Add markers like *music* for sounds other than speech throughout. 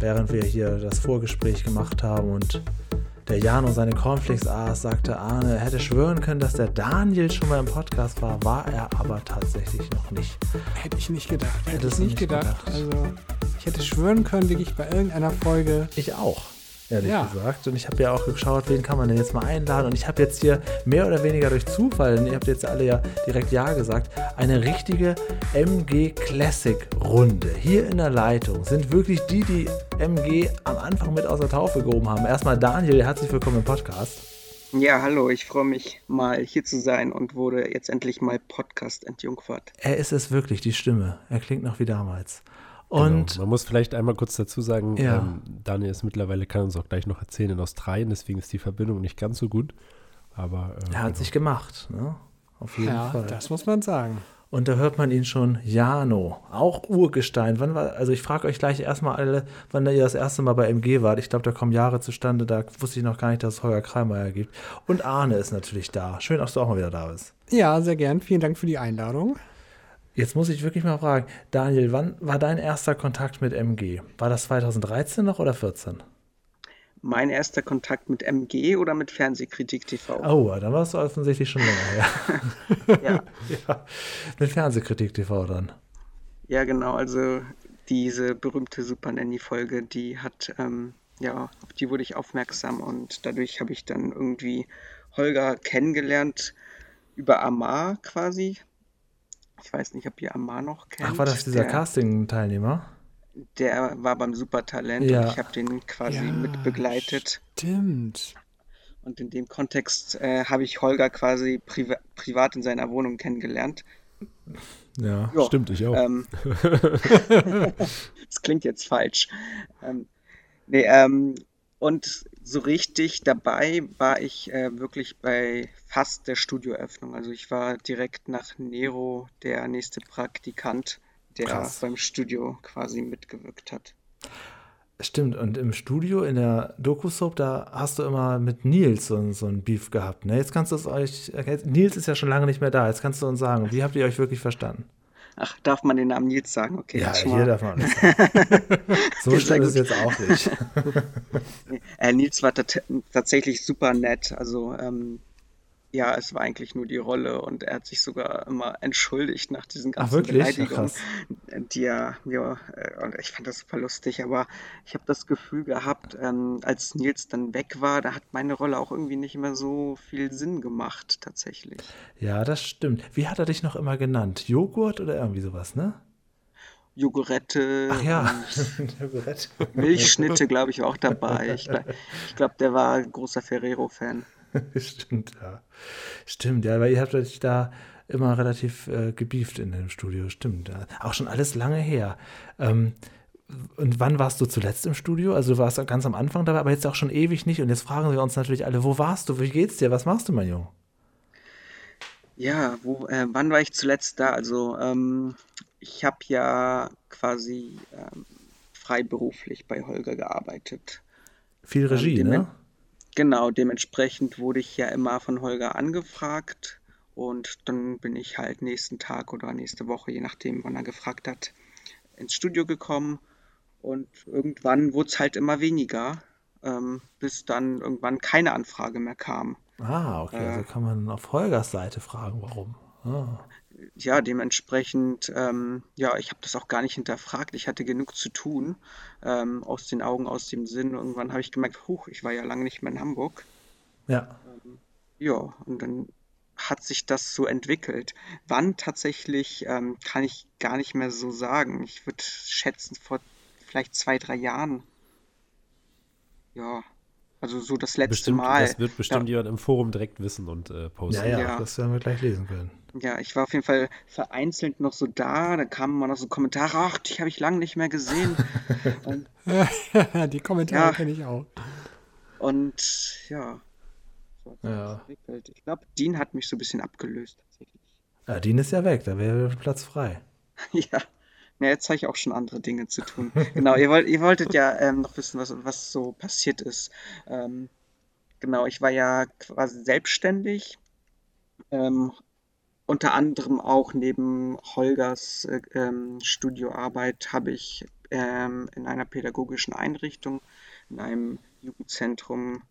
während wir hier das Vorgespräch gemacht haben und der Jano seine Cornflakes aß, sagte Arne, er hätte schwören können, dass der Daniel schon mal im Podcast war, war er aber tatsächlich noch nicht. Hätte ich nicht gedacht. Hätte Hättest ich nicht gedacht. gedacht. Also, ich hätte schwören können, wirklich bei irgendeiner Folge. Ich auch ehrlich ja. gesagt. Und ich habe ja auch geschaut, wen kann man denn jetzt mal einladen. Und ich habe jetzt hier mehr oder weniger durch Zufall, denn ihr habt jetzt alle ja direkt Ja gesagt, eine richtige MG Classic Runde. Hier in der Leitung sind wirklich die, die MG am Anfang mit aus der Taufe gehoben haben. Erstmal Daniel, herzlich willkommen im Podcast. Ja, hallo, ich freue mich mal hier zu sein und wurde jetzt endlich mal Podcast entjungfert. Er ist es wirklich, die Stimme. Er klingt noch wie damals. Und genau. man muss vielleicht einmal kurz dazu sagen, ja. ähm, Daniel ist mittlerweile, kann uns auch gleich noch erzählen, in Australien, deswegen ist die Verbindung nicht ganz so gut. Aber äh, er hat genau. sich gemacht, ne? Auf jeden ja, Fall. Das muss man sagen. Und da hört man ihn schon, Jano, auch Urgestein. Wann war, also ich frage euch gleich erstmal alle, wann ihr das erste Mal bei MG wart. Ich glaube, da kommen Jahre zustande, da wusste ich noch gar nicht, dass es Holger Kreimeier gibt. Und Arne ist natürlich da. Schön, dass du auch mal wieder da bist. Ja, sehr gern. Vielen Dank für die Einladung. Jetzt muss ich wirklich mal fragen, Daniel, wann war dein erster Kontakt mit MG? War das 2013 noch oder 14? Mein erster Kontakt mit MG oder mit Fernsehkritik TV? Oh, dann war es offensichtlich schon länger, ja. *laughs* ja. ja. Mit Fernsehkritik TV dann. Ja, genau. Also diese berühmte Super Nanny-Folge, die hat, ähm, ja, auf die wurde ich aufmerksam und dadurch habe ich dann irgendwie Holger kennengelernt über Amar quasi. Ich weiß nicht, ob ihr Amar noch kennt. Ach, war das dieser Casting-Teilnehmer? Der war beim Supertalent ja. und ich habe den quasi ja, mit begleitet. Stimmt. Und in dem Kontext äh, habe ich Holger quasi priva privat in seiner Wohnung kennengelernt. Ja, jo, stimmt, ich auch. Ähm, *laughs* *laughs* das klingt jetzt falsch. Ähm, nee, ähm, und so richtig dabei war ich äh, wirklich bei fast der Studioöffnung. Also ich war direkt nach Nero der nächste Praktikant, der Krass. beim Studio quasi mitgewirkt hat. Stimmt, und im Studio, in der Doku-Soap, da hast du immer mit Nils so, so ein Beef gehabt. Ne? Jetzt kannst du es euch, Nils ist ja schon lange nicht mehr da, jetzt kannst du uns sagen, wie habt ihr euch wirklich verstanden? Ach, darf man den Namen Nils sagen? Okay. Ja, hier darf man nicht *laughs* sagen. so schlimm ist es jetzt auch nicht. *laughs* äh, Nils war tatsächlich super nett. Also ähm, ja, es war eigentlich nur die Rolle und er hat sich sogar immer entschuldigt nach diesen ganzen Ach, Beleidigungen, die er, ja, äh, und ich fand das super lustig, aber ich habe das Gefühl gehabt, ähm, als Nils dann weg war, da hat meine Rolle auch irgendwie nicht mehr so viel Sinn gemacht, tatsächlich. Ja, das stimmt. Wie hat er dich noch immer genannt? Joghurt oder irgendwie sowas, ne? Jogurette. Ach ja, *laughs* Milchschnitte, glaube ich, auch dabei. Ich, ich glaube, der war ein großer Ferrero-Fan. *laughs* Stimmt, ja. Stimmt, ja, weil ihr habt euch da immer relativ äh, gebieft in dem Studio. Stimmt, ja. Auch schon alles lange her. Ähm, und wann warst du zuletzt im Studio? Also du warst ganz am Anfang dabei, aber jetzt auch schon ewig nicht. Und jetzt fragen wir uns natürlich alle, wo warst du? Wie geht's dir? Was machst du, mein Junge? Ja, wo, äh, wann war ich zuletzt da? Also ähm, ich habe ja quasi ähm, freiberuflich bei Holger gearbeitet. Viel Regie, ähm, ne? Genau, dementsprechend wurde ich ja immer von Holger angefragt und dann bin ich halt nächsten Tag oder nächste Woche, je nachdem, wann er gefragt hat, ins Studio gekommen und irgendwann wurde es halt immer weniger, ähm, bis dann irgendwann keine Anfrage mehr kam. Ah, okay, äh, also kann man auf Holgers Seite fragen, warum. Ah ja, dementsprechend, ähm, ja, ich habe das auch gar nicht hinterfragt. Ich hatte genug zu tun, ähm, aus den Augen, aus dem Sinn. Irgendwann habe ich gemerkt, huch, ich war ja lange nicht mehr in Hamburg. Ja. Ähm, ja, und dann hat sich das so entwickelt. Wann tatsächlich, ähm, kann ich gar nicht mehr so sagen. Ich würde schätzen, vor vielleicht zwei, drei Jahren. Ja, also so das letzte bestimmt, Mal. Das wird bestimmt ja. jemand im Forum direkt wissen und äh, posten. Ja, ja, ja, das werden wir gleich lesen können. Ja, ich war auf jeden Fall vereinzelt noch so da. Da kamen mal noch so Kommentare, ach, die habe ich lange nicht mehr gesehen. *laughs* und, *laughs* die Kommentare ja, kenne ich auch. Und ja, so ja. Ich glaube, Dean hat mich so ein bisschen abgelöst tatsächlich. Ja, Dean ist ja weg, da wäre Platz frei. *laughs* ja. Ja, jetzt habe ich auch schon andere Dinge zu tun. genau, ihr, wollt, ihr wolltet ja ähm, noch wissen, was, was so passiert ist. Ähm, genau, ich war ja quasi selbstständig. Ähm, unter anderem auch neben Holgers äh, ähm, Studioarbeit habe ich ähm, in einer pädagogischen Einrichtung, in einem Jugendzentrum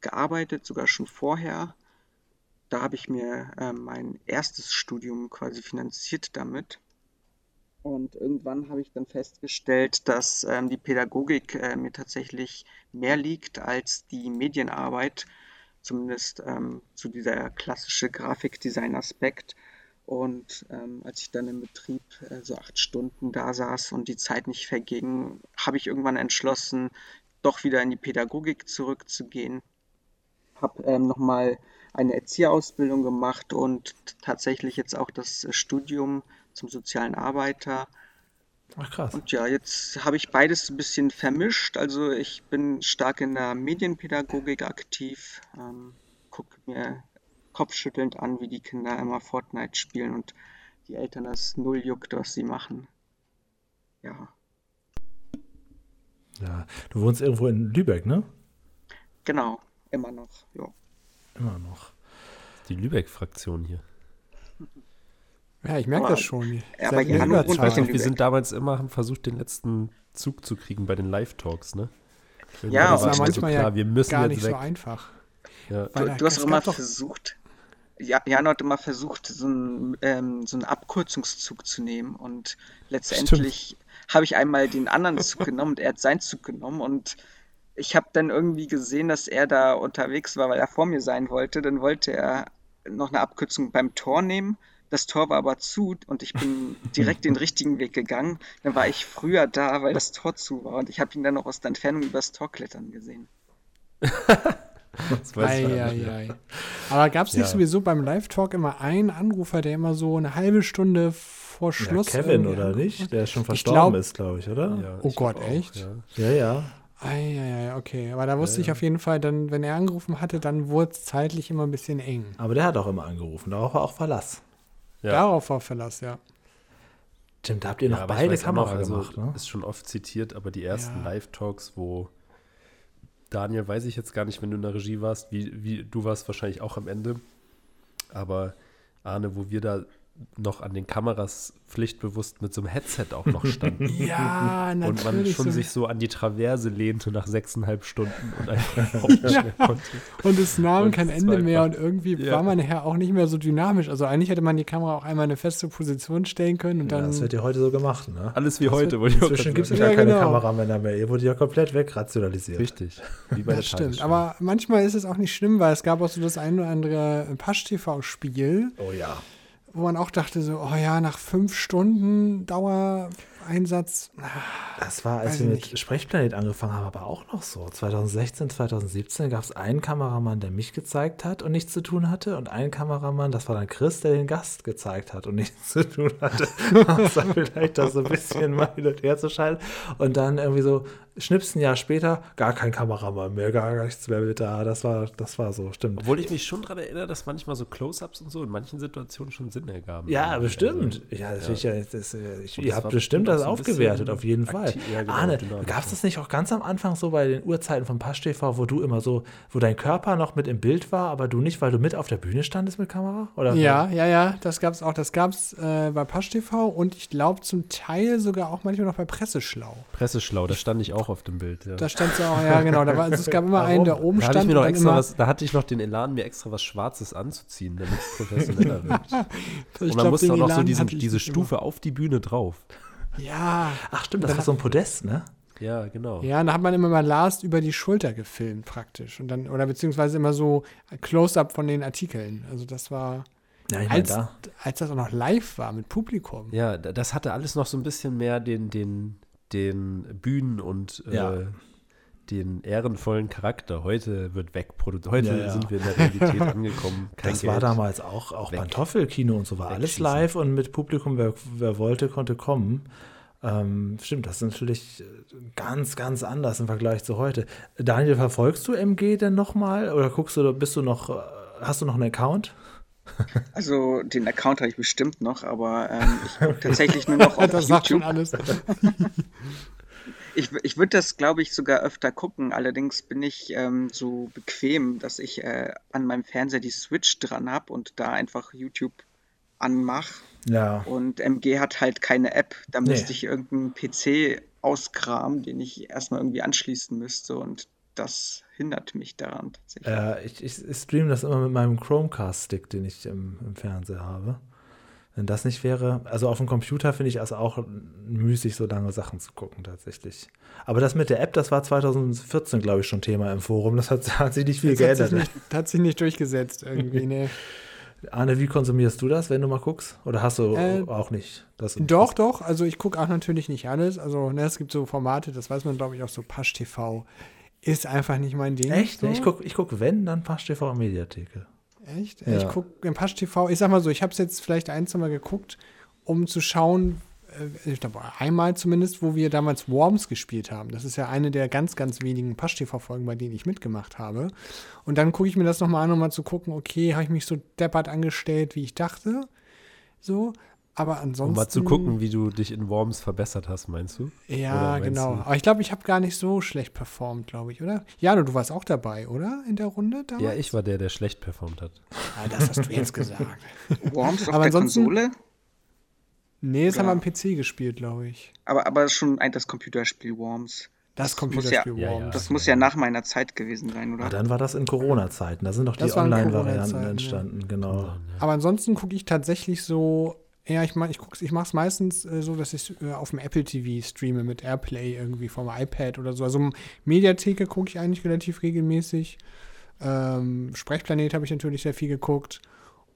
gearbeitet, sogar schon vorher. Da habe ich mir äh, mein erstes Studium quasi finanziert damit. Und irgendwann habe ich dann festgestellt, dass ähm, die Pädagogik äh, mir tatsächlich mehr liegt als die Medienarbeit, zumindest ähm, zu dieser klassische Grafikdesign-Aspekt. Und ähm, als ich dann im Betrieb äh, so acht Stunden da saß und die Zeit nicht verging, habe ich irgendwann entschlossen, doch wieder in die Pädagogik zurückzugehen. Habe ähm, nochmal eine Erzieherausbildung gemacht und tatsächlich jetzt auch das Studium zum sozialen Arbeiter. Ach krass. Und ja, jetzt habe ich beides ein bisschen vermischt. Also ich bin stark in der Medienpädagogik aktiv, ähm, gucke mir kopfschüttelnd an, wie die Kinder immer Fortnite spielen und die Eltern das null juckt, was sie machen. Ja. Ja, du wohnst irgendwo in Lübeck, ne? Genau, immer noch, ja. Immer noch. Die Lübeck-Fraktion hier. *laughs* Ja, ich merke das schon. Ja, aber ja, weiß noch, wir sind damals immer, haben versucht, den letzten Zug zu kriegen bei den Live-Talks, ne? ja, das war manchmal so klar, wir müssen gar nicht weg. so einfach. Ja. Du, du hast auch immer versucht, ja, Jan hat immer versucht, so einen, ähm, so einen Abkürzungszug zu nehmen und letztendlich habe ich einmal den anderen Zug genommen und er hat seinen Zug genommen und ich habe dann irgendwie gesehen, dass er da unterwegs war, weil er vor mir sein wollte. Dann wollte er noch eine Abkürzung beim Tor nehmen das Tor war aber zu und ich bin direkt den *laughs* richtigen Weg gegangen. Dann war ich früher da, weil das Tor zu war und ich habe ihn dann noch aus der Entfernung übers Tor klettern gesehen. ei, ei, ei. Aber gab es nicht ja. sowieso beim Live-Talk immer einen Anrufer, der immer so eine halbe Stunde vor Schluss. Ja, Kevin, oder nicht? Der schon verstorben glaub, ist, glaube ich, oder? Ja, oh Gott, auch, echt? Ja, ja. ja. Eieiei, okay. Aber da wusste ja, ich auf jeden Fall, dann, wenn er angerufen hatte, dann wurde es zeitlich immer ein bisschen eng. Aber der hat auch immer angerufen, darauf war auch Verlass. Ja. Darauf war Verlass, ja. Stimmt, da habt ihr noch ja, beide Kameras also, gemacht, ne? Ist schon oft zitiert, aber die ersten ja. Live-Talks, wo Daniel, weiß ich jetzt gar nicht, wenn du in der Regie warst, wie, wie du warst wahrscheinlich auch am Ende. Aber Arne, wo wir da noch an den Kameras pflichtbewusst mit so einem Headset auch noch standen. *laughs* ja, natürlich. Und man schon so. sich so an die Traverse lehnte nach sechseinhalb Stunden und *laughs* einfach nicht mehr konnte. Und es nahm und kein Ende mehr und irgendwie ja. war man nachher auch nicht mehr so dynamisch. Also eigentlich hätte man die Kamera auch einmal in eine feste Position stellen können und dann. Ja, das wird ja heute so gemacht, ne? Alles wie das heute. Wird, inzwischen gibt es ja, gar keine genau. Kameramänner mehr. Ihr wurde ja komplett wegrationalisiert. Richtig. *laughs* Wie bei das stimmt. Aber manchmal ist es auch nicht schlimm, weil es gab auch so das ein oder andere Pasch-TV-Spiel. Oh ja wo man auch dachte, so, oh ja, nach fünf Stunden Dauer Einsatz. Das war, als wir mit nicht. Sprechplanet angefangen haben, aber auch noch so. 2016, 2017 gab es einen Kameramann, der mich gezeigt hat und nichts zu tun hatte, und einen Kameramann, das war dann Chris, der den Gast gezeigt hat und nichts *laughs* zu tun hatte. das war vielleicht das so ein bisschen mal hin und her zu schalten. Und dann irgendwie so, schnips ein Jahr später, gar kein Kameramann mehr, gar nichts mehr mit da. Das war, das war so, stimmt. Obwohl ich mich schon daran erinnere, dass manchmal so Close-Ups und so in manchen Situationen schon Sinn ergaben. Ja, bestimmt. Also, ja, das ja. Ich, das, ich, ihr habt bestimmt das aufgewertet, auf jeden Fall. Ja, genau, Arne, gab es das nicht auch ganz am Anfang so bei den Uhrzeiten von Pasch TV, wo du immer so, wo dein Körper noch mit im Bild war, aber du nicht, weil du mit auf der Bühne standest mit Kamera? Oder ja, ja, ja, das gab es auch. Das gab es äh, bei Pasch TV und ich glaube zum Teil sogar auch manchmal noch bei Presseschlau. Presseschlau, da stand ich auch auf dem Bild, ja. Da stand es auch, ja, genau. Da war, also es gab immer Warum? einen, der oben da stand. Mir noch extra was, da hatte ich noch den Elan, mir extra was Schwarzes anzuziehen, damit es professioneller *laughs* wird. und man musste auch noch so diesen, diese Stufe immer. auf die Bühne drauf. Ja. Ach stimmt, das war so ein Podest, ne? Ja, genau. Ja, da hat man immer mal Last über die Schulter gefilmt praktisch. Und dann, oder beziehungsweise immer so Close-up von den Artikeln. Also das war. Ja, ich als, da. als das auch noch live war mit Publikum. Ja, das hatte alles noch so ein bisschen mehr den, den, den Bühnen- und ja. äh, den ehrenvollen Charakter. Heute wird wegproduziert. Heute ja, ja. sind wir in der Realität *laughs* angekommen. Kein das Geld. war damals auch, auch Pantoffelkino und so war alles live und mit Publikum, wer, wer wollte, konnte kommen. Ähm, stimmt, das ist natürlich ganz, ganz anders im Vergleich zu heute. Daniel, verfolgst du MG denn nochmal oder guckst du, bist du noch, hast du noch einen Account? Also den Account habe ich bestimmt noch, aber ähm, ich gucke tatsächlich nur noch *laughs* auf das YouTube. Sagt schon alles. Ich, ich würde das, glaube ich, sogar öfter gucken. Allerdings bin ich ähm, so bequem, dass ich äh, an meinem Fernseher die Switch dran habe und da einfach YouTube anmache. Ja. Und MG hat halt keine App. Da nee. müsste ich irgendeinen PC auskramen, den ich erstmal irgendwie anschließen müsste und das hindert mich daran tatsächlich. Äh, ich, ich, ich streame das immer mit meinem Chromecast-Stick, den ich im, im Fernseher habe. Wenn das nicht wäre, also auf dem Computer finde ich es auch müßig, so lange Sachen zu gucken tatsächlich. Aber das mit der App, das war 2014, glaube ich, schon Thema im Forum. Das hat, hat sich nicht viel das geändert. Hat sich nicht, hat sich nicht durchgesetzt irgendwie, *laughs* ne. Arne, wie konsumierst du das, wenn du mal guckst? Oder hast du äh, auch nicht? Das doch, doch. Also ich gucke auch natürlich nicht alles. Also ne, es gibt so Formate, das weiß man, glaube ich, auch so Pasch TV. Ist einfach nicht mein Ding. Echt? So. Ich gucke, ich guck, wenn, dann Pasch TV Mediatheke. Echt? Ja. Ich gucke Pasch TV, ich sag mal so, ich habe es jetzt vielleicht ein, zwei Mal geguckt, um zu schauen, äh, ich glaube einmal zumindest, wo wir damals Worms gespielt haben. Das ist ja eine der ganz, ganz wenigen Pasch-TV-Folgen, bei denen ich mitgemacht habe. Und dann gucke ich mir das nochmal an, um mal zu gucken, okay, habe ich mich so deppert angestellt, wie ich dachte. So, aber ansonsten. Um mal zu gucken, wie du dich in Worms verbessert hast, meinst du? Ja, genau. Du? Aber ich glaube, ich habe gar nicht so schlecht performt, glaube ich, oder? Jano, du warst auch dabei, oder? In der Runde damals? Ja, ich war der, der schlecht performt hat. Ah, das hast du jetzt gesagt. *laughs* Worms auf aber der Konsole? Nee, das ja. haben wir am PC gespielt, glaube ich. Aber, aber schon ein, das Computerspiel Worms. Das Computerspiel ja, Worms. das muss ja nach meiner Zeit gewesen sein, oder? Ja, dann war das in Corona-Zeiten. Da sind doch die Online-Varianten entstanden, genau. Aber ansonsten gucke ich tatsächlich so ja, ich ich ich mache es meistens äh, so, dass ich äh, auf dem Apple TV streame mit Airplay irgendwie vom iPad oder so. Also Mediatheke gucke ich eigentlich relativ regelmäßig. Ähm, Sprechplanet habe ich natürlich sehr viel geguckt.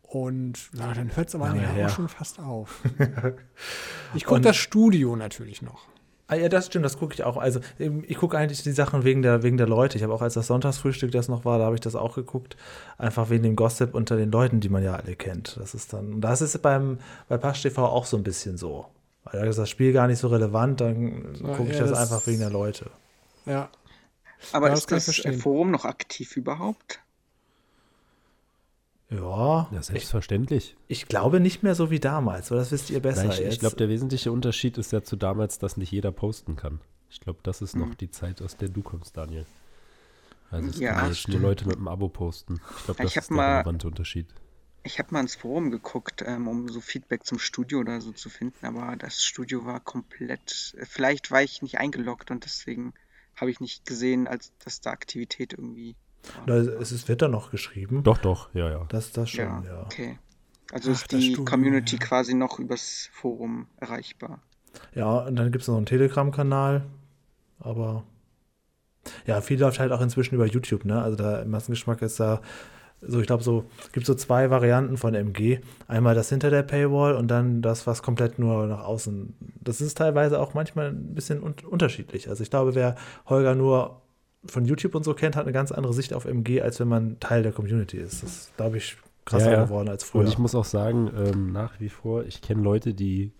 Und ja, dann hört es aber ja, auch schon fast auf. *laughs* ich gucke das Studio natürlich noch. Ah, ja, das stimmt, das gucke ich auch. Also ich gucke eigentlich die Sachen wegen der, wegen der Leute. Ich habe auch als das Sonntagsfrühstück das noch war, da habe ich das auch geguckt. Einfach wegen dem Gossip unter den Leuten, die man ja alle kennt. Das ist dann, das ist beim, bei Pasch TV auch so ein bisschen so. Weil da ist das Spiel gar nicht so relevant, dann gucke ich ja, das, das, einfach wegen der Leute. Ja. Aber ja, ist das, das Forum noch aktiv überhaupt? Ja. Ja, selbstverständlich. Ich, ich, glaube nicht mehr so wie damals, oder das wisst ihr besser. Nein, ich, ich glaube, der wesentliche Unterschied ist ja zu damals, dass nicht jeder posten kann. Ich glaube, das ist noch die Zeit, aus der du kommst, Daniel. Also es ja, können jetzt nur Leute mit einem Abo posten. Ich glaube, das ich ist der mal, relevante Unterschied. Ich habe mal ins Forum geguckt, ähm, um so Feedback zum Studio oder so zu finden, aber das Studio war komplett. Vielleicht war ich nicht eingeloggt und deswegen habe ich nicht gesehen, als dass da Aktivität irgendwie es ist, wird da noch geschrieben. Doch, doch, ja, ja. Das, das schon, ja. ja. Okay. Also Ach, ist die Studio, Community ja. quasi noch übers Forum erreichbar. Ja, und dann gibt es noch einen Telegram-Kanal, aber ja, viel läuft halt auch inzwischen über YouTube, ne? Also da im Massengeschmack ist da so, ich glaube, so gibt so zwei Varianten von MG. Einmal das hinter der Paywall und dann das, was komplett nur nach außen. Das ist teilweise auch manchmal ein bisschen un unterschiedlich. Also ich glaube, wer Holger nur von YouTube und so kennt, hat eine ganz andere Sicht auf MG, als wenn man Teil der Community ist. Das ist, glaube ich, krasser ja, geworden als früher. Und ich muss auch sagen, ähm, nach wie vor, ich kenne Leute, die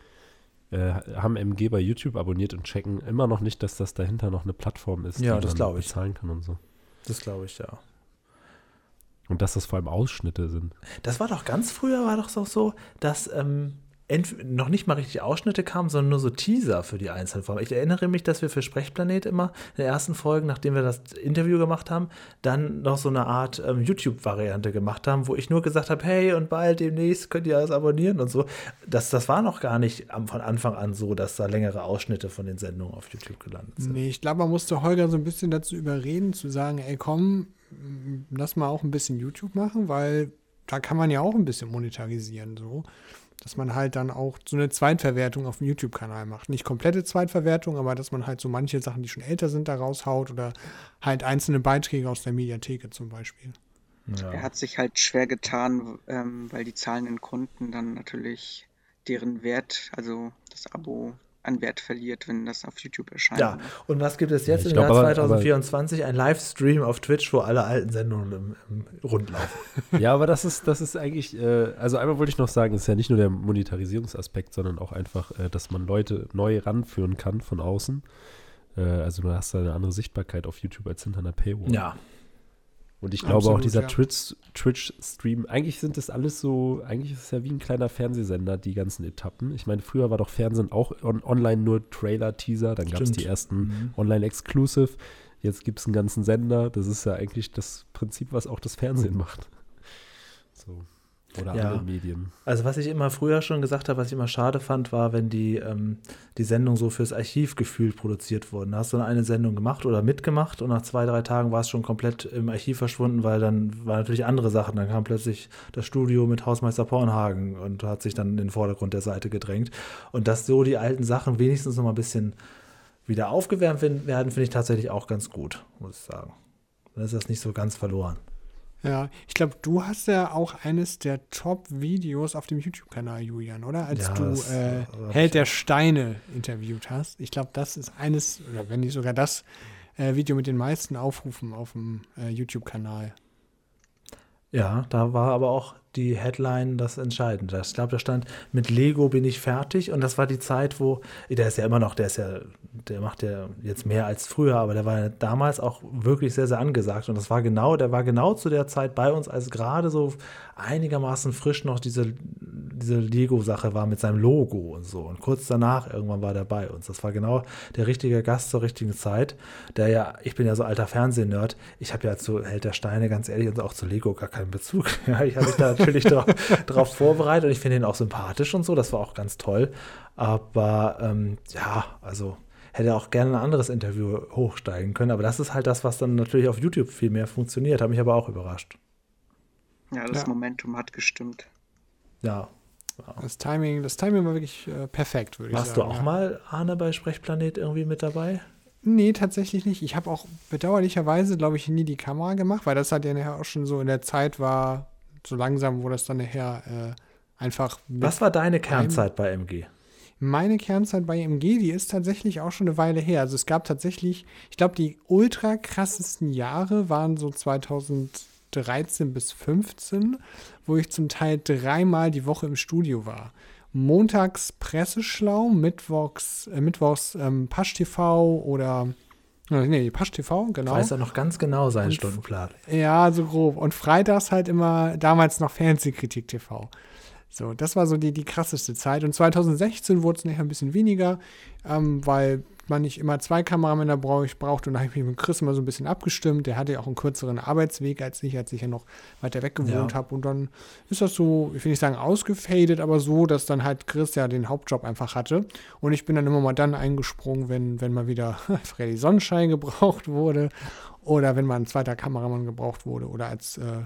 äh, haben MG bei YouTube abonniert und checken immer noch nicht, dass das dahinter noch eine Plattform ist, ja, die man bezahlen kann und so. Das glaube ich, ja. Und dass das vor allem Ausschnitte sind. Das war doch ganz früher, war doch so, dass ähm, noch nicht mal richtig Ausschnitte kamen, sondern nur so Teaser für die einzelnen Folgen. Ich erinnere mich, dass wir für Sprechplanet immer in den ersten Folgen, nachdem wir das Interview gemacht haben, dann noch so eine Art ähm, YouTube-Variante gemacht haben, wo ich nur gesagt habe, hey, und bald demnächst könnt ihr alles abonnieren und so. Das, das war noch gar nicht von Anfang an so, dass da längere Ausschnitte von den Sendungen auf YouTube gelandet sind. Nee, ich glaube, man musste Holger so ein bisschen dazu überreden, zu sagen, ey, komm, lass mal auch ein bisschen YouTube machen, weil da kann man ja auch ein bisschen monetarisieren, so dass man halt dann auch so eine Zweitverwertung auf dem YouTube-Kanal macht. Nicht komplette Zweitverwertung, aber dass man halt so manche Sachen, die schon älter sind, da raushaut oder halt einzelne Beiträge aus der Mediatheke zum Beispiel. Ja. Er hat sich halt schwer getan, ähm, weil die zahlenden Kunden dann natürlich deren Wert, also das Abo an Wert verliert, wenn das auf YouTube erscheint. Ja, und was gibt es jetzt ja, im glaub, Jahr 2024? ein Livestream auf Twitch, wo alle alten Sendungen im, im Rund laufen. *laughs* Ja, aber das ist, das ist eigentlich, äh, also einmal wollte ich noch sagen, es ist ja nicht nur der Monetarisierungsaspekt, sondern auch einfach, äh, dass man Leute neu ranführen kann von außen. Äh, also du hast da eine andere Sichtbarkeit auf YouTube als hinter einer Paywall. Ja, und ich glaube Absolut, auch dieser ja. Twitch-Stream, eigentlich sind das alles so, eigentlich ist es ja wie ein kleiner Fernsehsender, die ganzen Etappen. Ich meine, früher war doch Fernsehen auch on online nur Trailer, Teaser, dann gab es die ersten mhm. Online-Exclusive. Jetzt gibt es einen ganzen Sender. Das ist ja eigentlich das Prinzip, was auch das Fernsehen macht. So. Oder ja. alle Medien. Also was ich immer früher schon gesagt habe, was ich immer schade fand, war, wenn die, ähm, die Sendung so fürs Archiv gefühlt produziert wurden. Da hast du dann eine Sendung gemacht oder mitgemacht und nach zwei, drei Tagen war es schon komplett im Archiv verschwunden, weil dann waren natürlich andere Sachen. Dann kam plötzlich das Studio mit Hausmeister Pornhagen und hat sich dann in den Vordergrund der Seite gedrängt. Und dass so die alten Sachen wenigstens noch mal ein bisschen wieder aufgewärmt werden, finde ich tatsächlich auch ganz gut, muss ich sagen. Dann ist das nicht so ganz verloren. Ja, ich glaube, du hast ja auch eines der Top-Videos auf dem YouTube-Kanal, Julian, oder? Als ja, du äh, Held der Steine interviewt hast. Ich glaube, das ist eines, oder wenn nicht sogar das äh, Video mit den meisten Aufrufen auf dem äh, YouTube-Kanal. Ja, da war aber auch die Headline das Entscheidende. Ich glaube, da stand, mit Lego bin ich fertig. Und das war die Zeit, wo, der ist ja immer noch, der ist ja, der macht ja jetzt mehr als früher, aber der war ja damals auch wirklich sehr, sehr angesagt. Und das war genau, der war genau zu der Zeit bei uns, als gerade so einigermaßen frisch noch diese, diese Lego-Sache war mit seinem Logo und so. Und kurz danach irgendwann war der bei uns. Das war genau der richtige Gast zur richtigen Zeit. Der ja, ich bin ja so alter Fernsehnerd. Ich habe ja zu Held der Steine, ganz ehrlich, und auch zu Lego gar keinen Bezug. *laughs* Ja, ich habe da natürlich darauf vorbereitet und ich finde ihn auch sympathisch und so. Das war auch ganz toll. Aber ähm, ja, also hätte auch gerne ein anderes Interview hochsteigen können. Aber das ist halt das, was dann natürlich auf YouTube viel mehr funktioniert. Hat mich aber auch überrascht. Ja, das ja. Momentum hat gestimmt. Ja. Wow. Das Timing, das Timing war wirklich äh, perfekt, würde ich sagen. Warst du auch ja. mal, Arne, bei Sprechplanet irgendwie mit dabei? Nee, tatsächlich nicht. Ich habe auch bedauerlicherweise, glaube ich, nie die Kamera gemacht, weil das halt ja nachher auch schon so in der Zeit war, so langsam, wo das dann nachher äh, einfach. Was war deine Kernzeit bei MG? Meine Kernzeit bei MG, die ist tatsächlich auch schon eine Weile her. Also es gab tatsächlich, ich glaube, die ultra krassesten Jahre waren so 2013 bis 15, wo ich zum Teil dreimal die Woche im Studio war. Montags Presseschlau, Mittwochs, äh, Mittwochs ähm, Pasch TV oder Nee, Pasch TV, genau. Weiß er noch ganz genau seinen und, Stundenplan. Ja, so grob. Und freitags halt immer, damals noch Fernsehkritik TV. So, das war so die, die krasseste Zeit. Und 2016 wurde es nachher ein bisschen weniger, ähm, weil man nicht immer zwei Kameramänner braucht. Und da habe ich mich mit Chris immer so ein bisschen abgestimmt. Der hatte ja auch einen kürzeren Arbeitsweg als ich, als ich ja noch weiter weg gewohnt ja. habe. Und dann ist das so, ich will nicht sagen ausgefadet, aber so, dass dann halt Chris ja den Hauptjob einfach hatte. Und ich bin dann immer mal dann eingesprungen, wenn, wenn mal wieder *laughs* Freddy Sonnenschein gebraucht wurde oder wenn mal ein zweiter Kameramann gebraucht wurde oder als äh,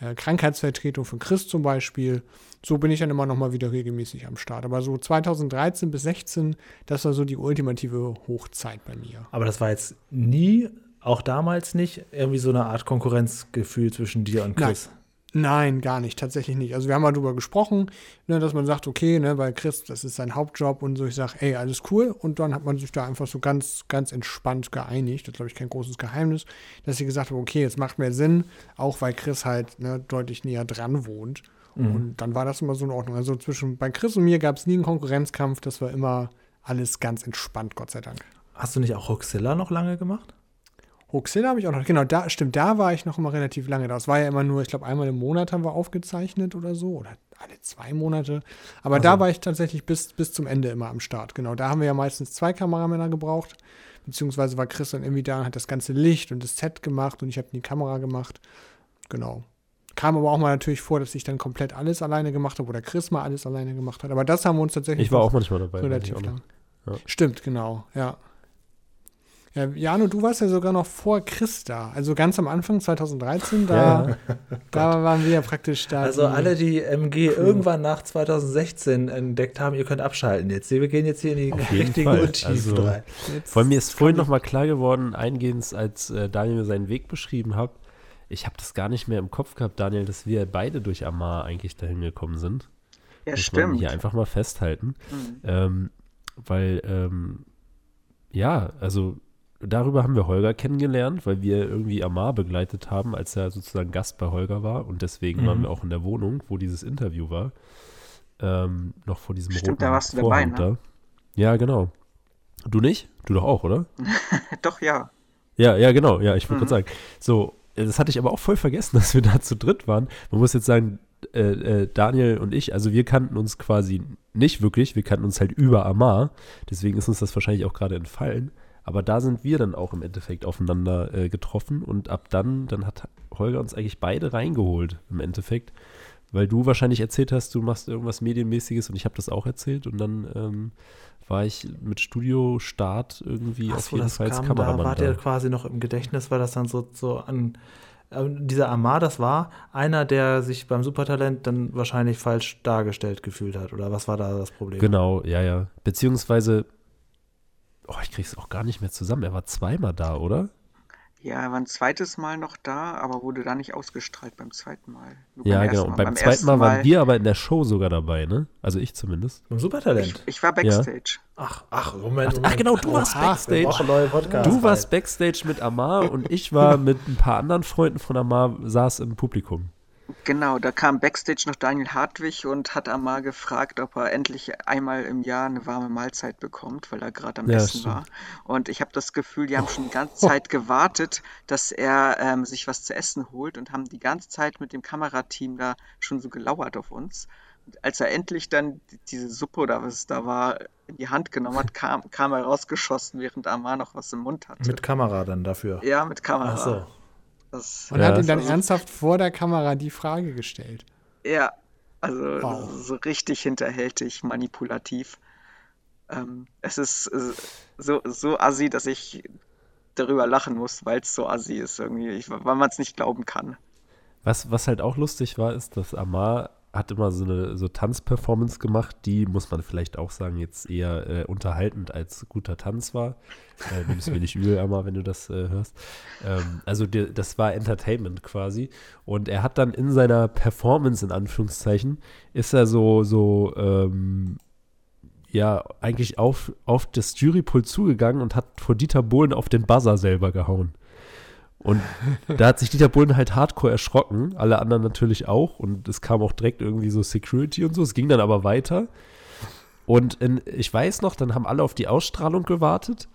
äh, Krankheitsvertretung für Chris zum Beispiel. So bin ich dann immer noch mal wieder regelmäßig am Start. Aber so 2013 bis 16, das war so die ultimative Hochzeit bei mir. Aber das war jetzt nie, auch damals nicht, irgendwie so eine Art Konkurrenzgefühl zwischen dir und Chris? Nein. Nein, gar nicht, tatsächlich nicht. Also wir haben mal darüber gesprochen, ne, dass man sagt, okay, ne, bei Chris, das ist sein Hauptjob und so, ich sage, ey, alles cool. Und dann hat man sich da einfach so ganz, ganz entspannt geeinigt. Das ist, glaube ich, kein großes Geheimnis, dass sie gesagt haben, okay, es macht mehr Sinn, auch weil Chris halt ne, deutlich näher dran wohnt. Mhm. Und dann war das immer so in Ordnung. Also zwischen bei Chris und mir gab es nie einen Konkurrenzkampf, das war immer alles ganz entspannt, Gott sei Dank. Hast du nicht auch Roxilla noch lange gemacht? Hoaxilla habe ich auch noch, genau, da, stimmt, da war ich noch immer relativ lange da. Es war ja immer nur, ich glaube, einmal im Monat haben wir aufgezeichnet oder so, oder alle zwei Monate. Aber also. da war ich tatsächlich bis, bis zum Ende immer am Start, genau. Da haben wir ja meistens zwei Kameramänner gebraucht, beziehungsweise war Chris dann irgendwie da und hat das ganze Licht und das Set gemacht und ich habe die Kamera gemacht. Genau. Kam aber auch mal natürlich vor, dass ich dann komplett alles alleine gemacht habe oder Chris mal alles alleine gemacht hat. Aber das haben wir uns tatsächlich. Ich war auch manchmal dabei. Relativ lang. Ja. Stimmt, genau, ja. Ja, Jano, du warst ja sogar noch vor Christa, also ganz am Anfang 2013, da, ja. *laughs* da waren wir ja praktisch da. Also alle, die MG Crew. irgendwann nach 2016 entdeckt haben, ihr könnt abschalten jetzt. Wir gehen jetzt hier in die *laughs* richtige Untiefe also, rein. Vor mir ist vorhin noch mal klar geworden, eingehend, als äh, Daniel mir seinen Weg beschrieben hat, ich habe das gar nicht mehr im Kopf gehabt, Daniel, dass wir beide durch Amar eigentlich dahin gekommen sind. Ja, Muss stimmt. Man hier einfach mal festhalten. Mhm. Ähm, weil, ähm, ja, also darüber haben wir Holger kennengelernt, weil wir irgendwie Amar begleitet haben, als er sozusagen Gast bei Holger war. Und deswegen mhm. waren wir auch in der Wohnung, wo dieses Interview war. Ähm, noch vor diesem Stimmt, roten da warst du dabei, ne? Ja, genau. Du nicht? Du doch auch, oder? *laughs* doch, ja. Ja, ja, genau. Ja, ich wollte mhm. gerade sagen. So, das hatte ich aber auch voll vergessen, *laughs* dass wir da zu dritt waren. Man muss jetzt sagen, äh, äh, Daniel und ich, also wir kannten uns quasi nicht wirklich, wir kannten uns halt über Amar. Deswegen ist uns das wahrscheinlich auch gerade entfallen. Aber da sind wir dann auch im Endeffekt aufeinander äh, getroffen und ab dann, dann hat Holger uns eigentlich beide reingeholt im Endeffekt, weil du wahrscheinlich erzählt hast, du machst irgendwas Medienmäßiges und ich habe das auch erzählt und dann ähm, war ich mit Studio-Start irgendwie Ach, auf jeden Fall als Kameramann. Da wart ihr quasi noch im Gedächtnis, weil das dann so, so an ähm, dieser Amar, das war einer, der sich beim Supertalent dann wahrscheinlich falsch dargestellt gefühlt hat. Oder was war da das Problem? Genau, ja, ja. Beziehungsweise, oh, ich krieg's auch gar nicht mehr zusammen. Er war zweimal da, oder? Ja, er war ein zweites Mal noch da, aber wurde da nicht ausgestrahlt beim zweiten Mal. Nur ja, genau. Und beim, beim zweiten Mal, Mal waren wir aber in der Show sogar dabei, ne? Also ich zumindest. Beim Supertalent. Ich, ich war Backstage. Ja. Ach, ach, Moment, Moment. Ach, genau, du warst Oha, Backstage. Du warst Backstage mit Amar und ich war mit ein paar anderen Freunden von Amar, saß im Publikum. Genau, da kam Backstage noch Daniel Hartwig und hat Amar gefragt, ob er endlich einmal im Jahr eine warme Mahlzeit bekommt, weil er gerade am ja, Essen stimmt. war. Und ich habe das Gefühl, die haben schon die ganze Zeit *laughs* gewartet, dass er ähm, sich was zu essen holt und haben die ganze Zeit mit dem Kamerateam da schon so gelauert auf uns. Und als er endlich dann diese Suppe oder was es da war, in die Hand genommen hat, kam, kam er rausgeschossen, während Amar noch was im Mund hatte. Mit Kamera dann dafür? Ja, mit Kamera. Ach so. Das, und ja, hat ihm dann ernsthaft vor der Kamera die Frage gestellt. Ja, also wow. so richtig hinterhältig, manipulativ. Ähm, es ist äh, so, so assi, dass ich darüber lachen muss, weil es so assi ist irgendwie, ich, weil man es nicht glauben kann. Was, was halt auch lustig war, ist, dass Amar hat immer so eine so Tanzperformance gemacht, die, muss man vielleicht auch sagen, jetzt eher äh, unterhaltend als guter Tanz war. Äh, Nimm es mir nicht übel, Amma, wenn du das äh, hörst. Ähm, also die, das war Entertainment quasi. Und er hat dann in seiner Performance, in Anführungszeichen, ist er so, so, ähm, ja, eigentlich auf, auf das Jurypult zugegangen und hat vor Dieter Bohlen auf den Buzzer selber gehauen. Und da hat sich Dieter Bohlen halt hardcore erschrocken, alle anderen natürlich auch. Und es kam auch direkt irgendwie so Security und so. Es ging dann aber weiter. Und in, ich weiß noch, dann haben alle auf die Ausstrahlung gewartet.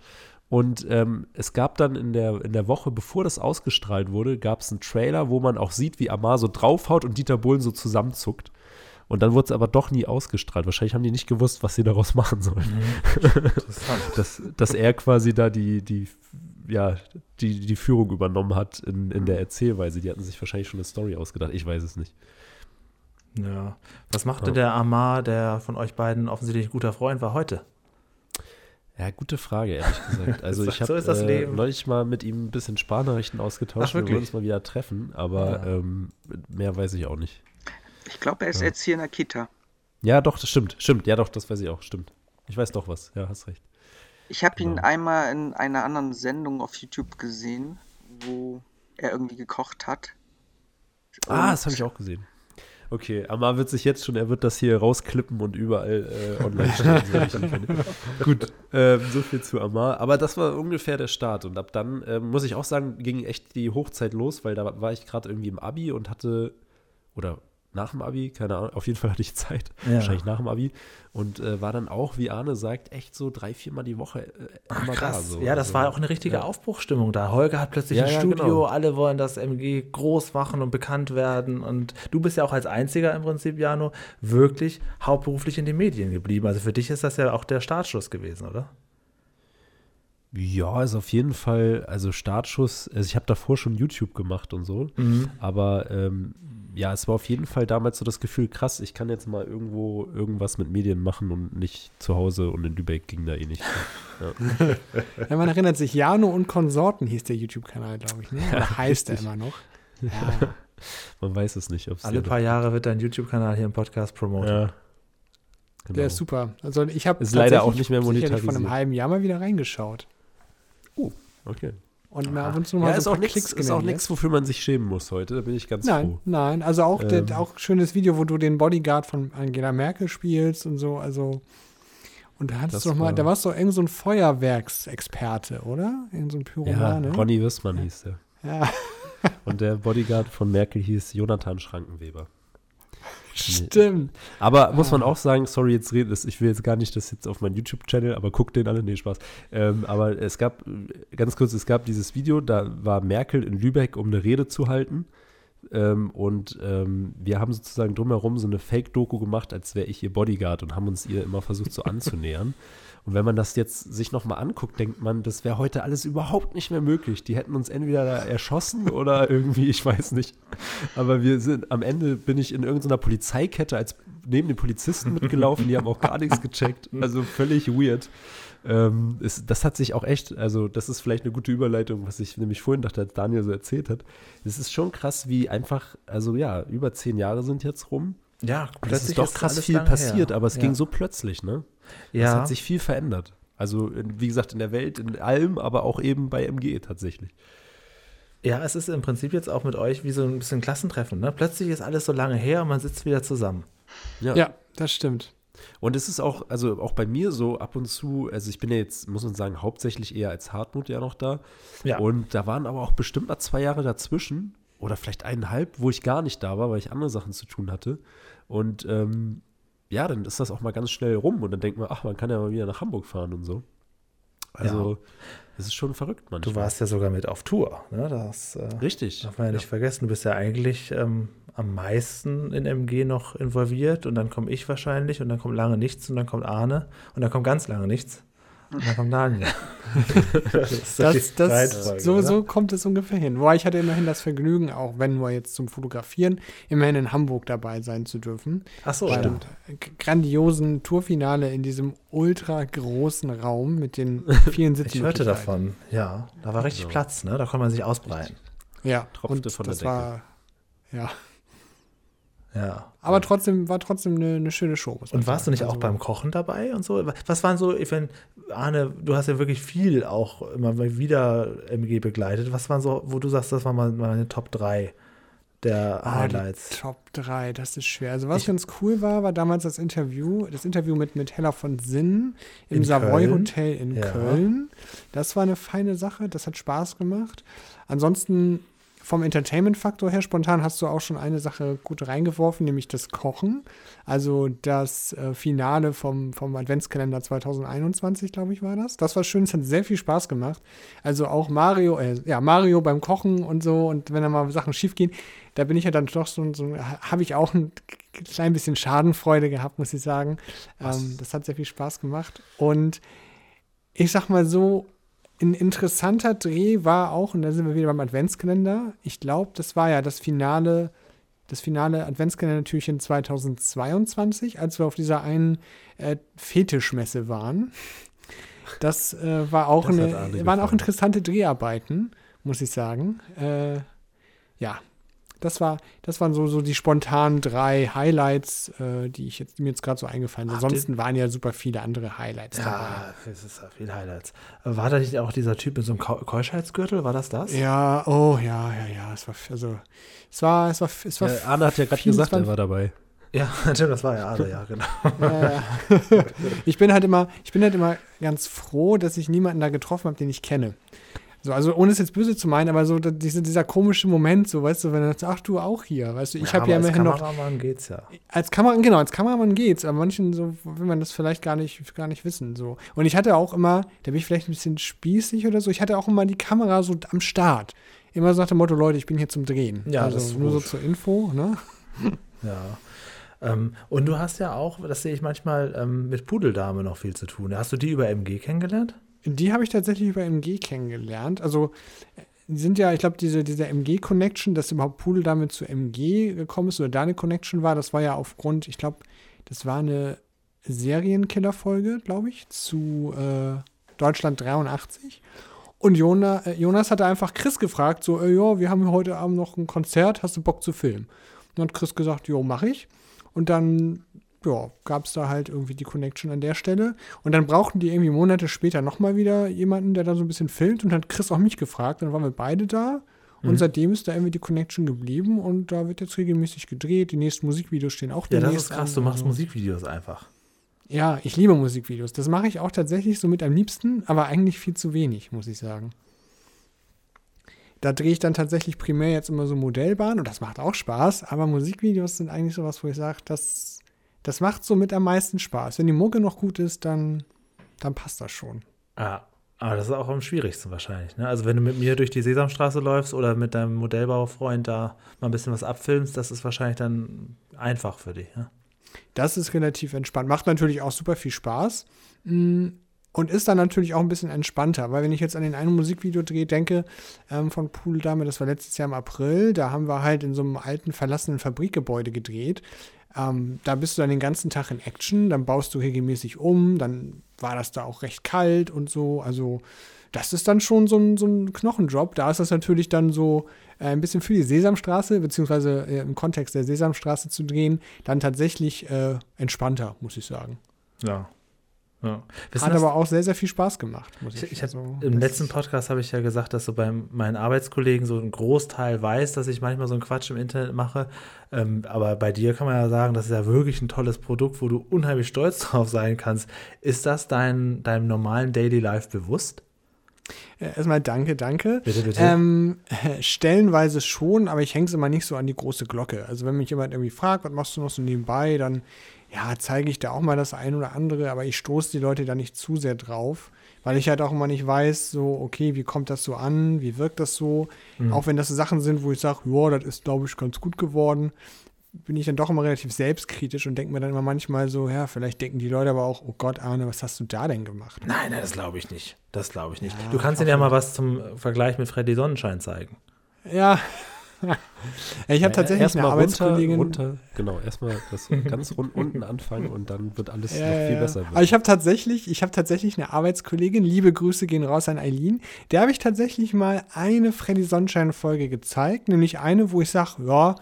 Und ähm, es gab dann in der, in der Woche, bevor das ausgestrahlt wurde, gab es einen Trailer, wo man auch sieht, wie Amar so draufhaut und Dieter Bohlen so zusammenzuckt. Und dann wurde es aber doch nie ausgestrahlt. Wahrscheinlich haben die nicht gewusst, was sie daraus machen sollen. Mhm. *laughs* dass, dass er quasi da die, die ja, die, die Führung übernommen hat in, in der Erzählweise. Die hatten sich wahrscheinlich schon eine Story ausgedacht. Ich weiß es nicht. Ja. Was machte ja. der Amar, der von euch beiden offensichtlich ein guter Freund war, heute? Ja, gute Frage, ehrlich gesagt. *laughs* Also ich habe so äh, neulich mal mit ihm ein bisschen Sparnachrichten ausgetauscht. Ach, wir wollen uns mal wieder treffen, aber ja. ähm, mehr weiß ich auch nicht. Ich glaube, er ist ja. jetzt hier in der Kita. Ja, doch, das stimmt. Stimmt, ja doch, das weiß ich auch. Stimmt. Ich weiß doch was. Ja, hast recht. Ich habe ihn genau. einmal in einer anderen Sendung auf YouTube gesehen, wo er irgendwie gekocht hat. ah, das habe ich auch gesehen. Okay, Amar wird sich jetzt schon, er wird das hier rausklippen und überall äh, online stellen. *laughs* Gut, ähm, so viel zu Amar. Aber das war ungefähr der Start. Und ab dann, ähm, muss ich auch sagen, ging echt die Hochzeit los, weil da war ich gerade irgendwie im Abi und hatte, oder nach dem Abi, keine Ahnung, auf jeden Fall hatte ich Zeit, ja. wahrscheinlich nach dem Abi und äh, war dann auch, wie Arne sagt, echt so drei, viermal die Woche äh, Ach, krass. Da, so. Ja, das also, war auch eine richtige ja. Aufbruchstimmung da. Holger hat plötzlich ja, ein Studio, genau. alle wollen das MG groß machen und bekannt werden und du bist ja auch als einziger im Prinzip, Jano, wirklich hauptberuflich in den Medien geblieben. Also für dich ist das ja auch der Startschuss gewesen, oder? Ja, also auf jeden Fall, also Startschuss, also ich habe davor schon YouTube gemacht und so, mhm. aber ähm, ja, es war auf jeden Fall damals so das Gefühl, krass, ich kann jetzt mal irgendwo irgendwas mit Medien machen und nicht zu Hause und in Lübeck ging da eh nicht. *laughs* Ja. ja man erinnert sich, Jano und Konsorten hieß der YouTube-Kanal, glaube ich, ne? *laughs* Oder ja, heißt er immer noch. *laughs* Ja. Man weiß es nicht. Alle paar Jahre wird dein YouTube-Kanal hier im Podcast promotet. Ja. Genau. Der ist super. Also ich habe leider auch nicht mehr monetarisiert. vor einem halben Jahr mal wieder reingeschaut. Oh, okay. Und mal ab und zu mal ja, so ist, auch nix, ist auch nichts, wofür man sich schämen muss heute. Da bin ich ganz nein, froh. Nein, also auch, ähm. der, auch schönes Video, wo du den Bodyguard von Angela Merkel spielst und so. Also und da hattest du doch mal, war, da warst du irgend so ein Feuerwerksexperte, oder? Irgend so ein Pyromane. Ja, Ronny Wissmann hieß der. Ja. und der Bodyguard von Merkel hieß Jonathan Schrankenweber. Stimmt. Aber muss man auch sagen, sorry, jetzt rede ich will jetzt gar nicht das jetzt auf meinen YouTube-Channel, aber guckt den alle, nee, Spaß. Ähm, aber es gab, ganz kurz, es gab dieses Video, da war Merkel in Lübeck, um eine Rede zu halten. Ähm, und ähm, wir haben sozusagen drumherum so eine Fake-Doku gemacht, als wäre ich ihr Bodyguard und haben uns ihr immer versucht so anzunähern. *laughs* Und wenn man das jetzt sich nochmal anguckt, denkt man, das wäre heute alles überhaupt nicht mehr möglich. Die hätten uns entweder erschossen *laughs* oder irgendwie, ich weiß nicht. Aber wir sind, am Ende bin ich in irgendeiner Polizeikette als neben den Polizisten mitgelaufen, die haben auch gar nichts gecheckt. *laughs* Also völlig weird. Ähm, ist, das hat sich auch echt, also das ist vielleicht eine gute Überleitung, was ich nämlich vorhin dachte, als Daniel so erzählt hat. Es ist schon krass, wie einfach, also ja, über zehn Jahre sind jetzt rum. Ja, plötzlich ist doch krass viel passiert, her. aber es ja. ging so plötzlich, ne? Ja. Es hat sich viel verändert. Also, wie gesagt, in der Welt, in allem, aber auch eben bei MG tatsächlich. Ja, es ist im Prinzip jetzt auch mit euch wie so ein bisschen Klassentreffen. Ne? Plötzlich ist alles so lange her und man sitzt wieder zusammen. Ja, ja das stimmt. Und es ist auch, also auch bei mir so ab und zu, also ich bin ja jetzt, muss man sagen, hauptsächlich eher als Hartmut ja noch da. Ja. Und da waren aber auch bestimmt mal zwei Jahre dazwischen oder vielleicht eineinhalb, wo ich gar nicht da war, weil ich andere Sachen zu tun hatte. Und ähm, ja, dann ist das auch mal ganz schnell rum und dann denkt man, ach, man kann ja mal wieder nach Hamburg fahren und so. Also, ja. das ist schon verrückt manchmal. Du warst ja sogar mit auf Tour. Ne? Das, äh, Richtig. Darf man ja nicht vergessen. Du bist ja eigentlich ähm, am meisten in MG noch involviert und dann komme ich wahrscheinlich und dann kommt lange nichts und dann kommt Arne und dann kommt ganz lange nichts. Und dann kommt Daniel. *laughs* das, das, das so, so kommt es ungefähr hin. Wobei ich hatte immerhin das Vergnügen, auch wenn nur jetzt zum Fotografieren, immerhin in Hamburg dabei sein zu dürfen. Ach so, stimmt. Grandiosen Tourfinale in diesem ultra großen Raum mit den *laughs* vielen Sitzen. ich hörte davon, ja. Da war richtig so. Platz, ne? Da konnte man sich ausbreiten. Ja, Tropfte und von das der Decke. war, ja. Ja. Aber trotzdem war trotzdem eine, eine schöne Show. Und warst sagen. du nicht also, auch beim Kochen dabei und so? Was waren so, wenn, Arne, du hast ja wirklich viel auch immer wieder MG begleitet. Was waren so, wo du sagst, das waren mal meine Top 3 der ah, Highlights? Top 3, das ist schwer. Also was ich, ganz cool war, war damals das Interview, das Interview mit, mit Hella von Sinn im Savoy Köln. Hotel in ja. Köln. Das war eine feine Sache, das hat Spaß gemacht. Ansonsten vom Entertainment-Faktor her spontan hast du auch schon eine Sache gut reingeworfen, nämlich das Kochen. Also das äh, Finale vom, vom Adventskalender 2021, glaube ich, war das. Das war schön, es hat sehr viel Spaß gemacht. Also auch Mario, äh, ja, Mario beim Kochen und so und wenn da mal Sachen schief gehen, da bin ich ja dann doch so, so habe ich auch ein klein bisschen Schadenfreude gehabt, muss ich sagen. Ähm, das hat sehr viel Spaß gemacht. Und ich sag mal so, ein interessanter Dreh war auch, und da sind wir wieder beim Adventskalender. Ich glaube, das war ja das Finale, das finale Adventskalender-Türchen 2022, als wir auf dieser einen äh, Fetischmesse waren. Das äh, war auch das eine, waren auch interessante Dreharbeiten, muss ich sagen. Äh, ja, das war, das waren so, so die spontanen drei Highlights, äh, die ich jetzt, die mir jetzt gerade so eingefallen sind. Ansonsten waren ja super viele andere Highlights ja, dabei. es ist ja viel Highlights. War da nicht auch dieser Typ mit so einem Keuschheitsgürtel? War das das? Ja, oh ja, ja, ja. Es war, also, es war, es war, es war. Ja, Arne hat ja gerade gesagt, er war dabei. Ja, *laughs* das war ja Arne, ja, genau. Ja, *laughs* ich bin halt immer, ich bin halt immer ganz froh, dass ich niemanden da getroffen habe, den ich kenne. So, also ohne es jetzt böse zu meinen, aber so diese, dieser komische Moment, so, weißt du, wenn du sagst, ach du auch hier, weißt du, ich ja, habe ja immerhin noch. Als Kameramann geht's ja. Als Kameramann, genau, als Kameramann geht's, aber manchen so will man das vielleicht gar nicht, gar nicht wissen, so. Und ich hatte auch immer, da bin ich vielleicht ein bisschen spießig oder so, ich hatte auch immer die Kamera so am Start. Immer so nach dem Motto, Leute, ich bin hier zum Drehen. Ja, also das ist nur so zur Info, ne? *laughs* Ja. Ähm, und du hast ja auch, das sehe ich manchmal, ähm, mit Pudeldame noch viel zu tun. Hast du die über MG kennengelernt? Die habe ich tatsächlich über MG kennengelernt. Also die sind ja, ich glaube, diese, diese MG-Connection, dass überhaupt Pudel damit zu MG gekommen ist oder da eine Connection war, das war ja aufgrund, ich glaube, das war eine Serienkiller-Folge, glaube ich, zu äh, Deutschland 83. Und Jonas, äh, Jonas hatte einfach Chris gefragt, so, äh, ja, wir haben heute Abend noch ein Konzert, hast du Bock zu filmen? Und dann hat Chris gesagt, jo, mach ich. Und dann ja, gab es da halt irgendwie die Connection an der Stelle. Und dann brauchten die irgendwie Monate später nochmal wieder jemanden, der da so ein bisschen filmt und hat Chris auch mich gefragt. Dann waren wir beide da. Und mhm. seitdem ist da irgendwie die Connection geblieben und da wird jetzt regelmäßig gedreht. Die nächsten Musikvideos stehen auch Ja, das ist krass, du machst. Musikvideos einfach. Ja, ich liebe Musikvideos. Das mache ich auch tatsächlich so mit am liebsten, aber eigentlich viel zu wenig, muss ich sagen. Da drehe ich dann tatsächlich primär jetzt immer so Modellbahn und das macht auch Spaß, aber Musikvideos sind eigentlich sowas, wo ich sage, das das macht so mit am meisten Spaß. Wenn die Mucke noch gut ist, dann, dann passt das schon. Ah, aber das ist auch am schwierigsten wahrscheinlich. Ne? Also wenn du mit mir durch die Sesamstraße läufst oder mit deinem Modellbaufreund da mal ein bisschen was abfilmst, das ist wahrscheinlich dann einfach für dich. Ne? Das ist relativ entspannt. Macht natürlich auch super viel Spaß. Mm, und ist dann natürlich auch ein bisschen entspannter, weil wenn ich jetzt an den einen Musikvideo drehe, denke, ähm, von Pool Dame, das war letztes Jahr im April, da haben wir halt in so einem alten verlassenen Fabrikgebäude gedreht. Ähm, da bist du dann den ganzen Tag in Action, dann baust du regelmäßig um, dann war das da auch recht kalt und so. Also, das ist dann schon so ein, so ein Knochenjob. Da ist das natürlich dann so äh, ein bisschen für die Sesamstraße, beziehungsweise äh, im Kontext der Sesamstraße zu drehen, dann tatsächlich äh, entspannter, muss ich sagen. Ja. Ja. Hat aber auch sehr, sehr viel Spaß gemacht. ich, ich, ich hab, so. Im letzten Podcast habe ich ja gesagt, dass so bei meinen Arbeitskollegen so ein Großteil weiß, dass ich manchmal so einen Quatsch im Internet mache. Ähm, aber bei dir kann man ja sagen, das ist ja wirklich ein tolles Produkt, wo du unheimlich stolz *laughs* drauf sein kannst. Ist das dein, deinem normalen Daily Life bewusst? Erstmal danke, danke. Bitte, bitte. Ähm, *laughs* stellenweise schon, aber ich hänge es immer nicht so an die große Glocke. Also wenn mich jemand irgendwie fragt, was machst du noch so nebenbei, dann ja, zeige ich da auch mal das ein oder andere, aber ich stoße die Leute da nicht zu sehr drauf, weil ich halt auch immer nicht weiß, so, okay, wie kommt das so an, wie wirkt das so, mhm. auch wenn das so Sachen sind, wo ich sage, ja, das ist, glaube ich, ganz gut geworden, bin ich dann doch immer relativ selbstkritisch und denke mir dann immer manchmal so, ja, vielleicht denken die Leute aber auch, oh Gott, Arne, was hast du da denn gemacht? Nein, nein, das glaube ich nicht. Das glaube ich nicht. Ja, du kannst ihnen ja mal was zum Vergleich mit Freddy Sonnenschein zeigen. Ja, ich habe tatsächlich eine Arbeitskollegin. Runter, runter, genau, erstmal das *laughs* ganz rund unten anfangen und dann wird alles ja, noch viel besser. Aber ich habe tatsächlich, ich habe tatsächlich eine Arbeitskollegin, liebe Grüße gehen raus an Eileen, der habe ich tatsächlich mal eine Freddy Sonnenschein-Folge gezeigt, nämlich eine, wo ich sage, ja,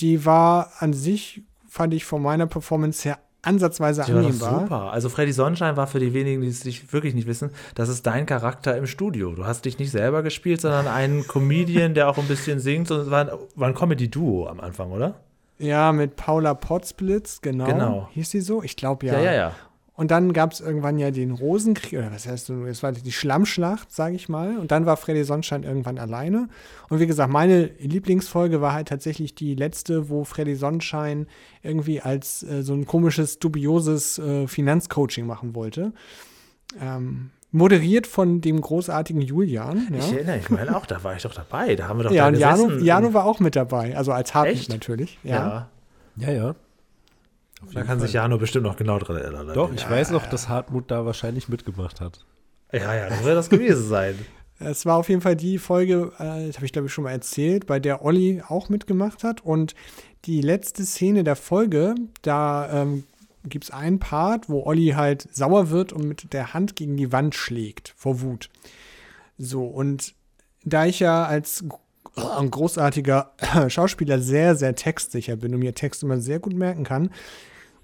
die war an sich, fand ich von meiner Performance her ansatzweise die annehmbar. super. Also Freddy Sonnenschein war für die wenigen, die es dich wirklich nicht wissen, das ist dein Charakter im Studio. Du hast dich nicht selber gespielt, sondern einen Comedian, der auch ein bisschen singt. Und es war ein, war ein Comedy-Duo am Anfang, oder? Ja, mit Paula Potzblitz, genau. Genau. Hieß sie so? Ich glaube ja. Ja, ja, ja. Und dann gab es irgendwann ja den Rosenkrieg, oder was heißt du, es war die Schlammschlacht, sage ich mal. Und dann war Freddy Sonnenschein irgendwann alleine. Und wie gesagt, meine Lieblingsfolge war halt tatsächlich die letzte, wo Freddy Sonnenschein irgendwie als äh, so ein komisches, dubioses äh, Finanzcoaching machen wollte. Ähm, moderiert von dem großartigen Julian. Ja? Ich erinnere mich mal auch, da war ich doch dabei. Da haben wir doch Ja, und Jano, Jano, war auch mit dabei, also als Hartmut natürlich. Ja, ja. ja. ja. Da kann Fall. sich Jano bestimmt noch genau dran erinnern. Doch, ich ja, weiß noch, dass Hartmut da wahrscheinlich mitgemacht hat. Ja, ja, das wird das gewesen sein. *laughs* Es war auf jeden Fall die Folge, äh, das habe ich glaube ich schon mal erzählt, bei der Olli auch mitgemacht hat. Und die letzte Szene der Folge, da ähm, gibt es einen Part, wo Olli halt sauer wird und mit der Hand gegen die Wand schlägt, vor Wut. So, und da ich ja als großartiger *clears throat* Schauspieler sehr, sehr textsicher bin und mir Text immer sehr gut merken kann,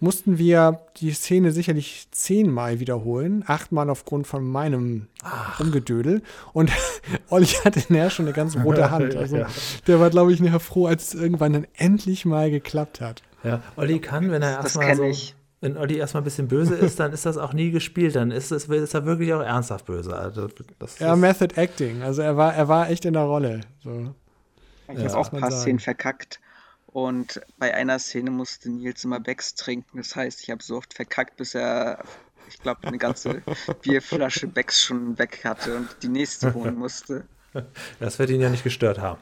mussten wir die Szene sicherlich zehnmal wiederholen, achtmal aufgrund von meinem Ach. Umgedödel. Und *laughs* Olli hatte nachher schon eine ganz rote Hand. Also ja. der war, glaube ich, nachher froh, als es irgendwann dann endlich mal geklappt hat. Ja, Olli kann, wenn er erstmal so. Ich. Wenn Olli erstmal ein bisschen böse ist, dann ist das auch nie gespielt, dann ist, es, ist er wirklich auch ernsthaft böse. Also ja, Method Acting. Also er war, er war echt in der Rolle. So. Ich ja, habe auch ein paar Szenen verkackt. Und bei einer Szene musste Nils immer Becks trinken. Das heißt, ich habe so oft verkackt, bis er, ich glaube, eine ganze *laughs* Bierflasche Becks schon weg hatte und die nächste holen musste. Das wird ihn ja nicht gestört haben.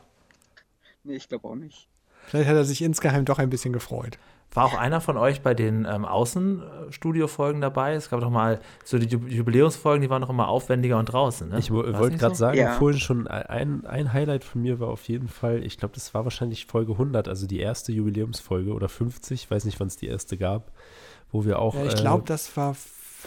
Nee, ich glaube auch nicht. Vielleicht hat er sich insgeheim doch ein bisschen gefreut. War auch einer von euch bei den ähm, Außenstudio-Folgen dabei? Es gab doch mal so die Jubiläumsfolgen, die waren noch immer aufwendiger und draußen. Ne? Ich wollte gerade so? sagen, ja. vorhin schon ein, ein Highlight von mir war auf jeden Fall, ich glaube, das war wahrscheinlich Folge 100, also die erste Jubiläumsfolge oder 50, ich weiß nicht, wann es die erste gab, wo wir auch. Ja, ich glaube, äh, das war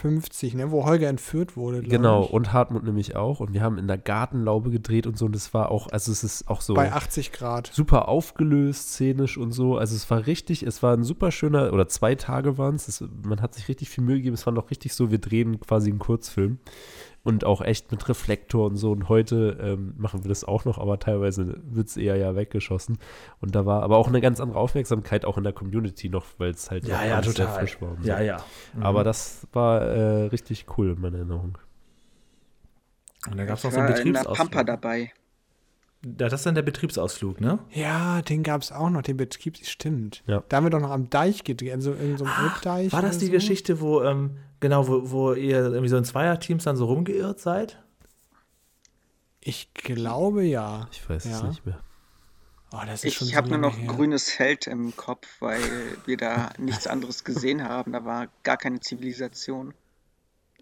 50, ne, wo Holger entführt wurde. Genau, ich. und Hartmut nämlich auch. Und wir haben in der Gartenlaube gedreht und so. Und es war auch, also es ist auch so. Bei 80 Grad. Super aufgelöst, szenisch und so. Also es war richtig, es war ein super schöner, oder zwei Tage waren es. Man hat sich richtig viel Mühe gegeben. Es war noch richtig so, wir drehen quasi einen Kurzfilm und auch echt mit Reflektor und so. Und heute ähm, machen wir das auch noch, aber teilweise wird es eher ja weggeschossen. Und da war aber auch eine ganz andere Aufmerksamkeit auch in der Community noch, weil es halt ja, ja, total. frisch war. So. Ja, ja. Mhm. Aber das war äh, richtig cool in meiner Erinnerung. Und da gab es noch so einen Betriebsausflug. Pampa dabei. Das ist dann der Betriebsausflug, ne? Ja, den gab es auch noch, den Betriebs, stimmt. Ja. Da haben wir doch noch am Deich gedreht, also in so einem Ach, War das die so? Geschichte, wo, ähm, genau, wo, wo ihr irgendwie so in Zweierteams dann so rumgeirrt seid? Ich glaube ja. Ich weiß ja. es nicht mehr. Oh, ich habe nur noch her. grünes Feld im Kopf, weil wir da *laughs* nichts anderes gesehen haben. Da war gar keine Zivilisation.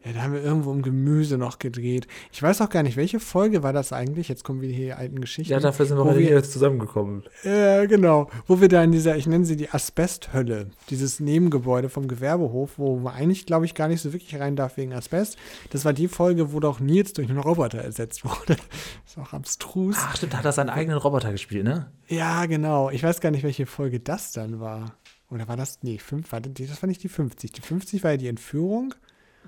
Ja, da haben wir irgendwo im Gemüse noch gedreht. Ich weiß auch gar nicht, welche Folge war das eigentlich? Jetzt kommen wieder hier die alten Geschichten. Ja, dafür sind wir heute hier zusammengekommen. Ja, äh, genau. Wo wir da in dieser, ich nenne sie die Asbesthölle, dieses Nebengebäude vom Gewerbehof, wo man eigentlich, glaube ich, gar nicht so wirklich rein darf wegen Asbest. Das war die Folge, wo doch Nils durch einen Roboter ersetzt wurde. *laughs* ist auch abstrus. Ach, stimmt, da hat er seinen eigenen Roboter gespielt, ne? Ja, genau. Ich weiß gar nicht, welche Folge das dann war. Oder war das, nee, fünf, war, das war nicht die 50. Die 50 war ja die Entführung.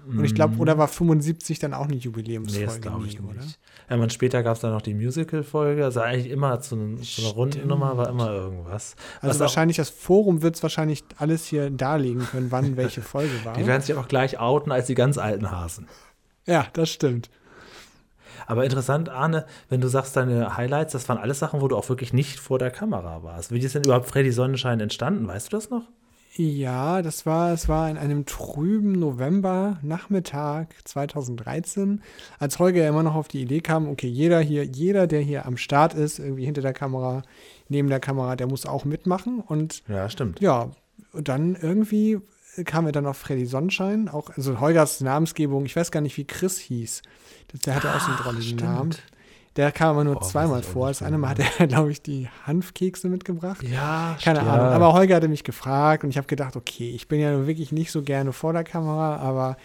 Und ich glaube, oder war 75 dann auch eine Jubiläumsfolge? Nee, das glaube ich nie, nicht. Ja, man, später gab es dann noch die Musical-Folge. Also eigentlich immer zu, so einer Rundennummer war immer irgendwas. Also Was wahrscheinlich, das Forum wird es wahrscheinlich alles hier darlegen können, wann welche Folge *laughs* war. Die werden sich auch gleich outen als die ganz alten Hasen. Ja, das stimmt. Aber interessant, Arne, wenn du sagst, deine Highlights, das waren alles Sachen, wo du auch wirklich nicht vor der Kamera warst. Wie ist denn überhaupt Freddy Sonnenschein entstanden? Weißt du das noch? Ja, das war, es war in einem trüben November-Nachmittag 2013, als Holger immer noch auf die Idee kam, okay, jeder hier, jeder, der hier am Start ist, irgendwie hinter der Kamera, neben der Kamera, der muss auch mitmachen. Und ja, stimmt. Ja, und dann irgendwie kam er dann auf Freddy Sonnenschein, auch, also Holgers Namensgebung, ich weiß gar nicht, wie Chris hieß. Der hatte auch so einen drolligen Namen. Der kam aber nur Boah, zweimal vor. Das eine Mal hat er, *laughs* glaube ich, die Hanfkekse mitgebracht. Ja, Keine ja. Ahnung. Aber Holger hatte mich gefragt und ich habe gedacht, okay, ich bin ja wirklich nicht so gerne vor der Kamera, aber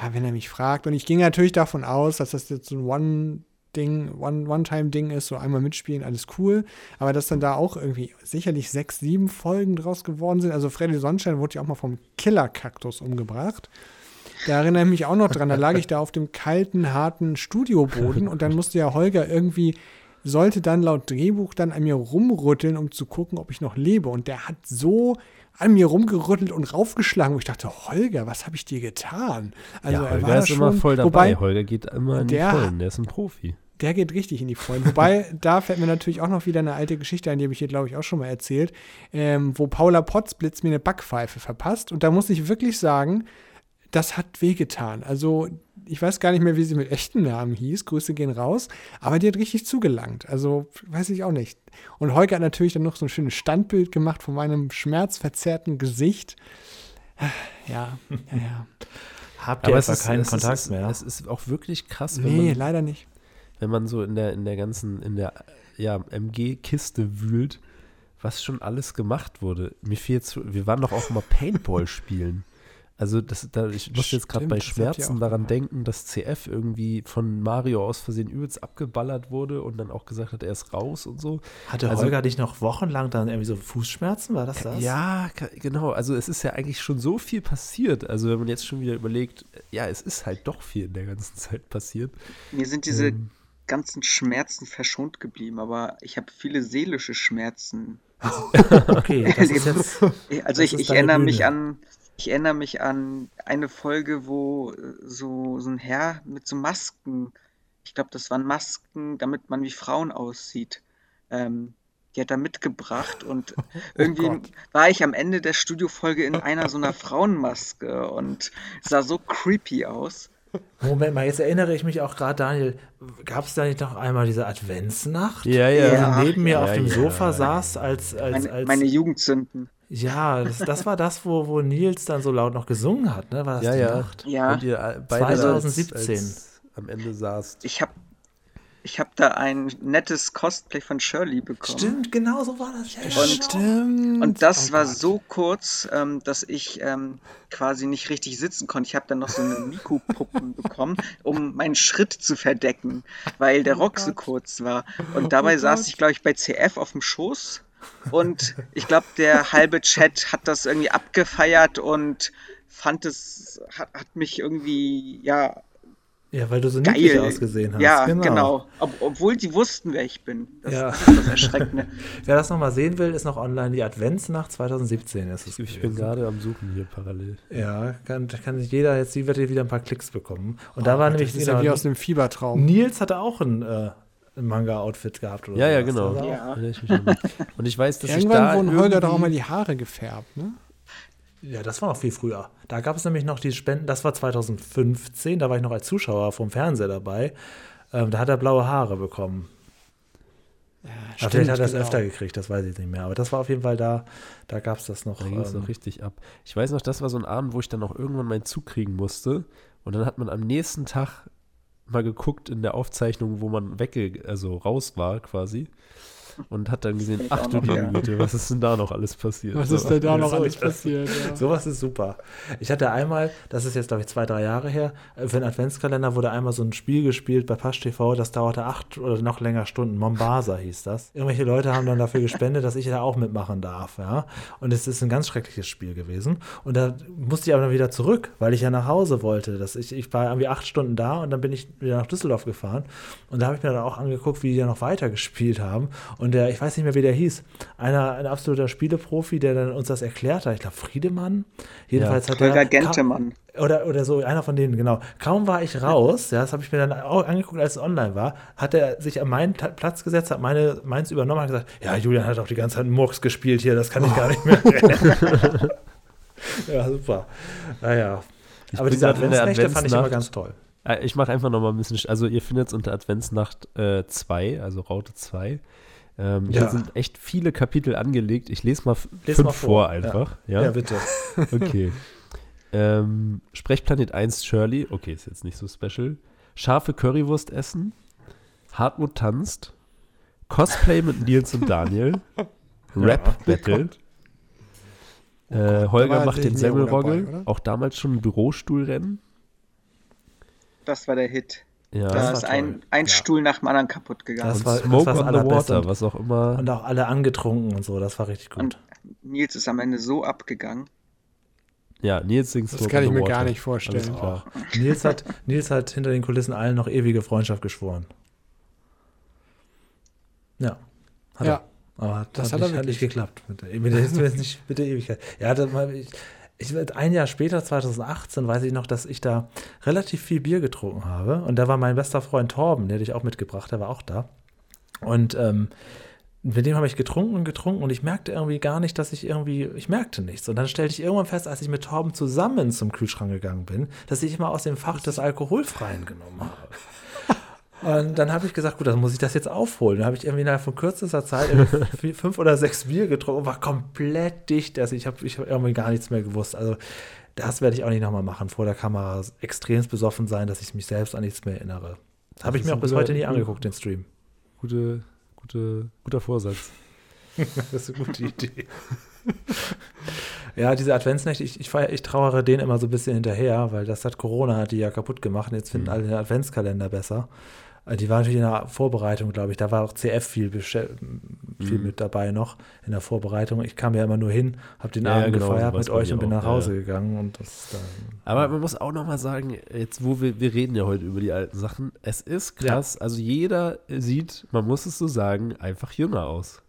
ja, wenn er mich fragt. Und ich ging natürlich davon aus, dass das jetzt so ein One- Ding, One-Time-Ding ist, so einmal mitspielen, alles cool. Aber dass dann da auch irgendwie sicherlich sechs, sieben Folgen draus geworden sind. Also Freddy Sonnenschein wurde ja auch mal vom Killer-Kaktus umgebracht. Da erinnere ich mich auch noch dran. Da lag ich da auf dem kalten, harten Studioboden und dann musste ja Holger irgendwie, sollte dann laut Drehbuch dann an mir rumrütteln, um zu gucken, ob ich noch lebe. Und der hat so an mir rumgerüttelt und raufgeschlagen. Und ich dachte, Holger, was habe ich dir getan? Also ja, Holger er war ist schon, immer voll dabei. Wobei, Holger geht immer in die Vollen, der ist ein Profi. Der geht richtig in die Vollen. Wobei, *laughs* da fällt mir natürlich auch noch wieder eine alte Geschichte ein, die habe ich hier, glaube ich, auch schon mal erzählt, ähm, wo Paula Potzblitz mir eine Backpfeife verpasst. Und da muss ich wirklich sagen, das hat wehgetan. Also, ich weiß gar nicht mehr, wie sie mit echten Namen hieß. Grüße gehen raus. Aber die hat richtig zugelangt. Also, weiß ich auch nicht. Und Holger hat natürlich dann noch so ein schönes Standbild gemacht von meinem schmerzverzerrten Gesicht. Ja, ja, ja. Habt ihr aber keinen ist, Kontakt ist, mehr? Es ist auch wirklich krass. nee, man, leider nicht. Wenn man so in der, in der ganzen, in der ja, MG-Kiste wühlt, was schon alles gemacht wurde. Mir fehlt wir waren doch auch mal Paintball spielen. Also das, da, ich muss jetzt gerade bei Schmerzen daran denken, dass CF irgendwie von Mario aus Versehen übelst abgeballert wurde und dann auch gesagt hat, er ist raus und so. Hatte also, Holger dich noch wochenlang dann irgendwie so Fußschmerzen? War das das? Ja, genau. Also es ist ja eigentlich schon so viel passiert. Also wenn man jetzt schon wieder überlegt, ja, es ist halt doch viel in der ganzen *laughs* Zeit passiert. Mir sind diese ähm, ganzen Schmerzen verschont geblieben, aber ich habe viele seelische Schmerzen. *laughs* okay, das ist *laughs* jetzt, also ich, ich erinnere Bühne. mich an ich erinnere mich an eine Folge, wo äh, so, so ein Herr mit so Masken, ich glaube, das waren Masken, damit man wie Frauen aussieht. Ähm, die hat er mitgebracht und *laughs* oh irgendwie oh war ich am Ende der Studiofolge in einer so einer Frauenmaske und sah so creepy aus. Moment mal, jetzt erinnere ich mich auch gerade, Daniel, gab es da nicht noch einmal diese Adventsnacht? Ja, ja. Wo du neben mir ja, auf dem ja, Sofa saß als, als, meine, als meine Jugendzünden. Ja, das, das, war das, wo, wo Nils dann so laut noch gesungen hat, ne? War das ja, die ja. Nacht? Ja. Und ihr beide 2017. Als, als am Ende saßt. Ich habe ich habe da ein nettes Cosplay von Shirley bekommen. Stimmt, genau so war das. Ja, und, Stimmt. Und das oh war Gott. so kurz, ähm, dass ich ähm, quasi nicht richtig sitzen konnte. Ich habe dann noch so eine Miku-Puppen *laughs* bekommen, um meinen Schritt zu verdecken, weil der oh Rock Gott. so kurz war. Und dabei oh saß ich, glaube ich, bei CF auf dem Schoß und ich glaube, der halbe Chat hat das irgendwie abgefeiert und fand es, hat, hat mich irgendwie, ja. Ja, weil du so geil. niedlich ausgesehen hast. Ja, genau. genau. Ob, obwohl die wussten, wer ich bin. Das, ja. ist das Erschreckende. *laughs* wer das nochmal sehen will, ist noch online. Die Adventsnacht 2017 ist es. Ich bin gerade am Suchen hier parallel. Ja, kann, kann jeder jetzt, die wird hier wieder ein paar Klicks bekommen. Und oh, da war nämlich. Das ist ja wie aus einem Fiebertraum. Nils hatte auch ein. Äh, Manga-Outfit gehabt oder Ja, ja, genau. Ja. Und ich weiß, dass Irgendwann ich da wurden Holger doch auch mal die Haare gefärbt, ne? Ja, das war noch viel früher. Da gab es nämlich noch die Spenden, das war 2015, da war ich noch als Zuschauer vom Fernseher dabei. Ähm, da hat er blaue Haare bekommen. Ja, stimmt, vielleicht hat er es genau. öfter gekriegt, das weiß ich nicht mehr. Aber das war auf jeden Fall da, da gab es das noch. Da ging es ähm, noch richtig ab. Ich weiß noch, das war so ein Abend, wo ich dann auch irgendwann meinen Zug kriegen musste Und dann hat man am nächsten Tag mal geguckt in der Aufzeichnung, wo man wegge also raus war quasi und hat dann gesehen, ach du liebe Güte, was ist denn da noch alles passiert? Was ist denn da noch alles *laughs* passiert? Ja. Sowas ist super. Ich hatte einmal, das ist jetzt glaube ich zwei, drei Jahre her, für einen Adventskalender wurde einmal so ein Spiel gespielt bei Pasch TV, das dauerte acht oder noch länger Stunden. Mombasa hieß das. Irgendwelche Leute haben dann dafür gespendet, dass ich da auch mitmachen darf. Ja? Und es ist ein ganz schreckliches Spiel gewesen. Und da musste ich aber dann wieder zurück, weil ich ja nach Hause wollte. Dass ich, ich war irgendwie acht Stunden da und dann bin ich wieder nach Düsseldorf gefahren. Und da habe ich mir dann auch angeguckt, wie die ja noch weiter gespielt haben. Und der, ich weiß nicht mehr, wie der hieß, einer, ein absoluter Spieleprofi, der dann uns das erklärt hat. Ich glaube, Friedemann. Jedenfalls ja. hat Holger Gentemann. Oder, oder so, einer von denen, genau. Kaum war ich raus, ja, das habe ich mir dann auch angeguckt, als es online war, hat er sich an meinen Platz gesetzt, hat meine, meins übernommen und gesagt, ja, Julian hat auch die ganze Zeit Murks gespielt hier, das kann ich oh. gar nicht mehr. *laughs* *laughs* ja, super. Naja. Aber diese Adventsnächte fand ich immer ganz toll. Äh, ich mache einfach noch mal ein bisschen, also ihr findet es unter Adventsnacht 2, äh, also Raute 2. Ähm, ja. Hier sind echt viele Kapitel angelegt. Ich lese mal lese fünf mal vor. vor. einfach. Ja, ja? ja bitte. *laughs* Okay. ähm, Sprechplanet 1 Shirley. Okay, ist jetzt nicht so special. Scharfe Currywurst essen. Hartmut tanzt. Cosplay mit Nils und Daniel. *laughs* Rap Battle. Oh äh, Holger macht den Semmelrogel. Auch damals schon ein Bürostuhlrennen. Das war der Hit. Ja, da ist ein, ein ja. Stuhl nach dem anderen kaputt gegangen. Das war, Smoke das on the Water, was auch immer. Und auch alle angetrunken und so, das war richtig gut. Und Nils ist am Ende so abgegangen. Ja, Nils singt Das kann ich mir Water. gar nicht vorstellen. Nils, hat, Nils hat hinter den Kulissen allen noch ewige Freundschaft geschworen. Ja. Hat ja. Er. Aber das hat, hat, nicht, hat nicht geklappt. Mit der, mit, der, mit der Ewigkeit. Ja, das, ich, ich, ein Jahr später, 2018, weiß ich noch, dass ich da relativ viel Bier getrunken habe. Und da war mein bester Freund Torben, der dich auch mitgebracht, der war auch da. Und ähm, mit dem habe ich getrunken und getrunken und ich merkte irgendwie gar nicht, dass ich irgendwie, ich merkte nichts. Und dann stellte ich irgendwann fest, als ich mit Torben zusammen zum Kühlschrank gegangen bin, dass ich immer aus dem Fach des Alkoholfreien genommen habe. Und dann habe ich gesagt, gut, dann muss ich das jetzt aufholen. Dann habe ich irgendwie innerhalb von kürzester Zeit *laughs* fünf oder sechs Bier getrunken und war komplett dicht. Also ich habe ich hab irgendwie gar nichts mehr gewusst. Also das werde ich auch nicht nochmal machen, vor der Kamera extrem besoffen sein, dass ich mich selbst an nichts mehr erinnere. Das habe ich mir auch bis heute nie angeguckt, den Stream. Gute, gute, guter Vorsatz. *laughs* das ist eine gute Idee. ja, diese Adventsnächte, ich, ich, feier, ich trauere denen immer so ein bisschen hinterher, weil das hat Corona hat die ja kaputt gemacht und jetzt finden mhm. alle den Adventskalender besser. Äh, die war natürlich in der Vorbereitung, glaube ich. Da war auch CF viel, viel mhm. mit dabei noch in der Vorbereitung. Ich kam ja immer nur hin, habe den ja, Abend genau, gefeiert mit euch und bin nach Hause ja. gegangen. Und das dann, Aber man muss auch noch mal sagen, jetzt wo wir, wir reden ja heute über die alten Sachen, es ist krass. Ja. Also jeder sieht, man muss es so sagen, einfach jünger aus.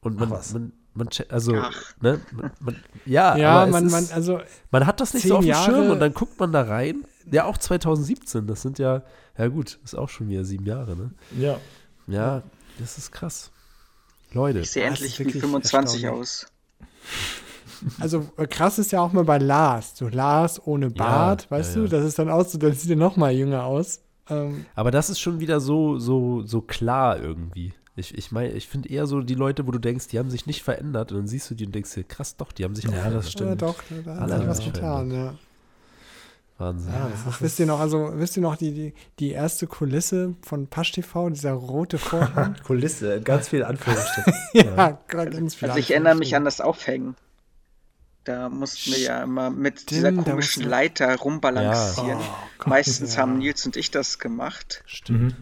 Und man, Ach, man, man also, ne, man, man, ja, ja man, ist, man, also man hat das nicht so auf dem Schirm und dann guckt man da rein. Ja, auch 2017, das sind ja ja, gut, ist auch schon wieder sieben Jahre, ne? Ja. Ja, das ist krass. Leute. Ich sehe endlich wie 25 aus. Also äh, krass ist ja auch mal bei Lars. So Lars ohne Bart, ja, weißt ja, du? Das ist dann aus, so, das sieht ja noch mal jünger aus. Ähm, Aber das ist schon wieder so, so, so klar irgendwie. Ich, ich meine, ich finde eher so die Leute, wo du denkst, die haben sich nicht verändert und dann siehst du die und denkst dir, krass, doch, die haben sich auch ja, verändert. Das stimmt. Ja, doch, da hat sich was getan, ja. Wahnsinn. Ja, Ach, wisst ihr noch, also wisst ihr noch die, die, die erste Kulisse von Pasch TV, dieser rote Vorhang? *laughs* Kulisse, ganz viel Anführungsstrichen. *laughs* ja, ja, *laughs* ganz viel. Also ich erinnere mich an das Aufhängen. Da mussten wir ja immer mit Stimmt, dieser komischen Leiter rumbalancieren. Ja. Oh, Meistens ja. haben Nils und ich das gemacht. Stimmt. Mhm.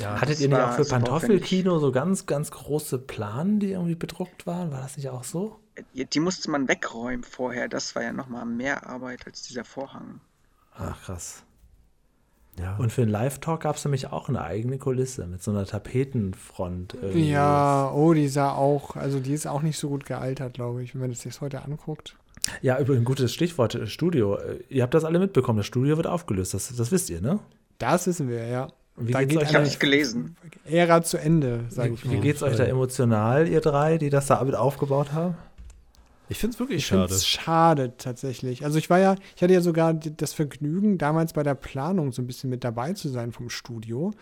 Ja, Hattet ihr nicht auch für Pantoffelkino so ganz, ganz große Planen, die irgendwie bedruckt waren? War das nicht auch so? Die musste man wegräumen vorher. Das war ja nochmal mehr Arbeit als dieser Vorhang. Ach, krass. Ja. Und für den Live-Talk gab es nämlich auch eine eigene Kulisse mit so einer Tapetenfront. Irgendwie. Ja, oh, die sah auch, also die ist auch nicht so gut gealtert, glaube ich, wenn man das sich heute anguckt. Ja, übrigens ein gutes Stichwort, äh, Studio. Ihr habt das alle mitbekommen, das Studio wird aufgelöst, das, das wisst ihr, ne? Das wissen wir, ja. Wie da geht euch, ich habe nicht gelesen. Ära zuEnde, sage ich mal. Wie geht es euch da emotional, ihr drei, die das da mit aufgebaut haben? Ich finde es wirklich ich schade. schade tatsächlich. Also ich war ja, ich hatte ja sogar das Vergnügen, damals bei der Planung so ein bisschen mit dabei zu sein vom Studio,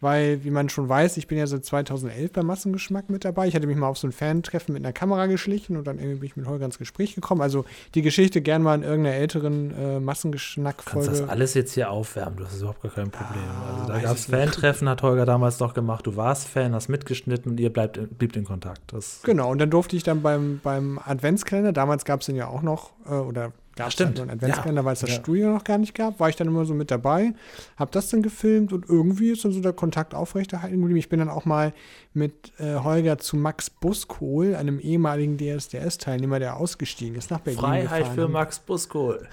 weil, wie man schon weiß, ich bin ja seit 2011 bei Massengeschmack mit dabei. Ich hatte mich mal auf so ein Fan-Treffen mit einer Kamera geschlichen und dann irgendwie bin ich mit Holger ins Gespräch gekommen. Also die Geschichte gern mal in irgendeiner älteren äh, Massengeschmack-Folge. Du kannst das alles jetzt hier aufwärmen, du hast überhaupt gar kein Problem. Ah, also da gab es Fan-Treffen, hat Holger damals doch gemacht. Du warst Fan, hast mitgeschnitten und ihr bleibt, bliebt in Kontakt. Das genau, und dann durfte ich dann beim, beim Adventskalender, damals gab es den ja auch noch, äh, oder gab es Stimmt. einen Adventskalender, ja. weil es das ja. Studio noch gar nicht gab, war ich dann immer so mit dabei, habe das dann gefilmt und irgendwie ist dann so der Kontakt aufrechterhalten geblieben. Ich bin dann auch mal mit äh, Holger zu Max Buskohl, einem ehemaligen DSDS-Teilnehmer, der ausgestiegen ist nach Berlin Freiheit gefahren. für Max Buskohl.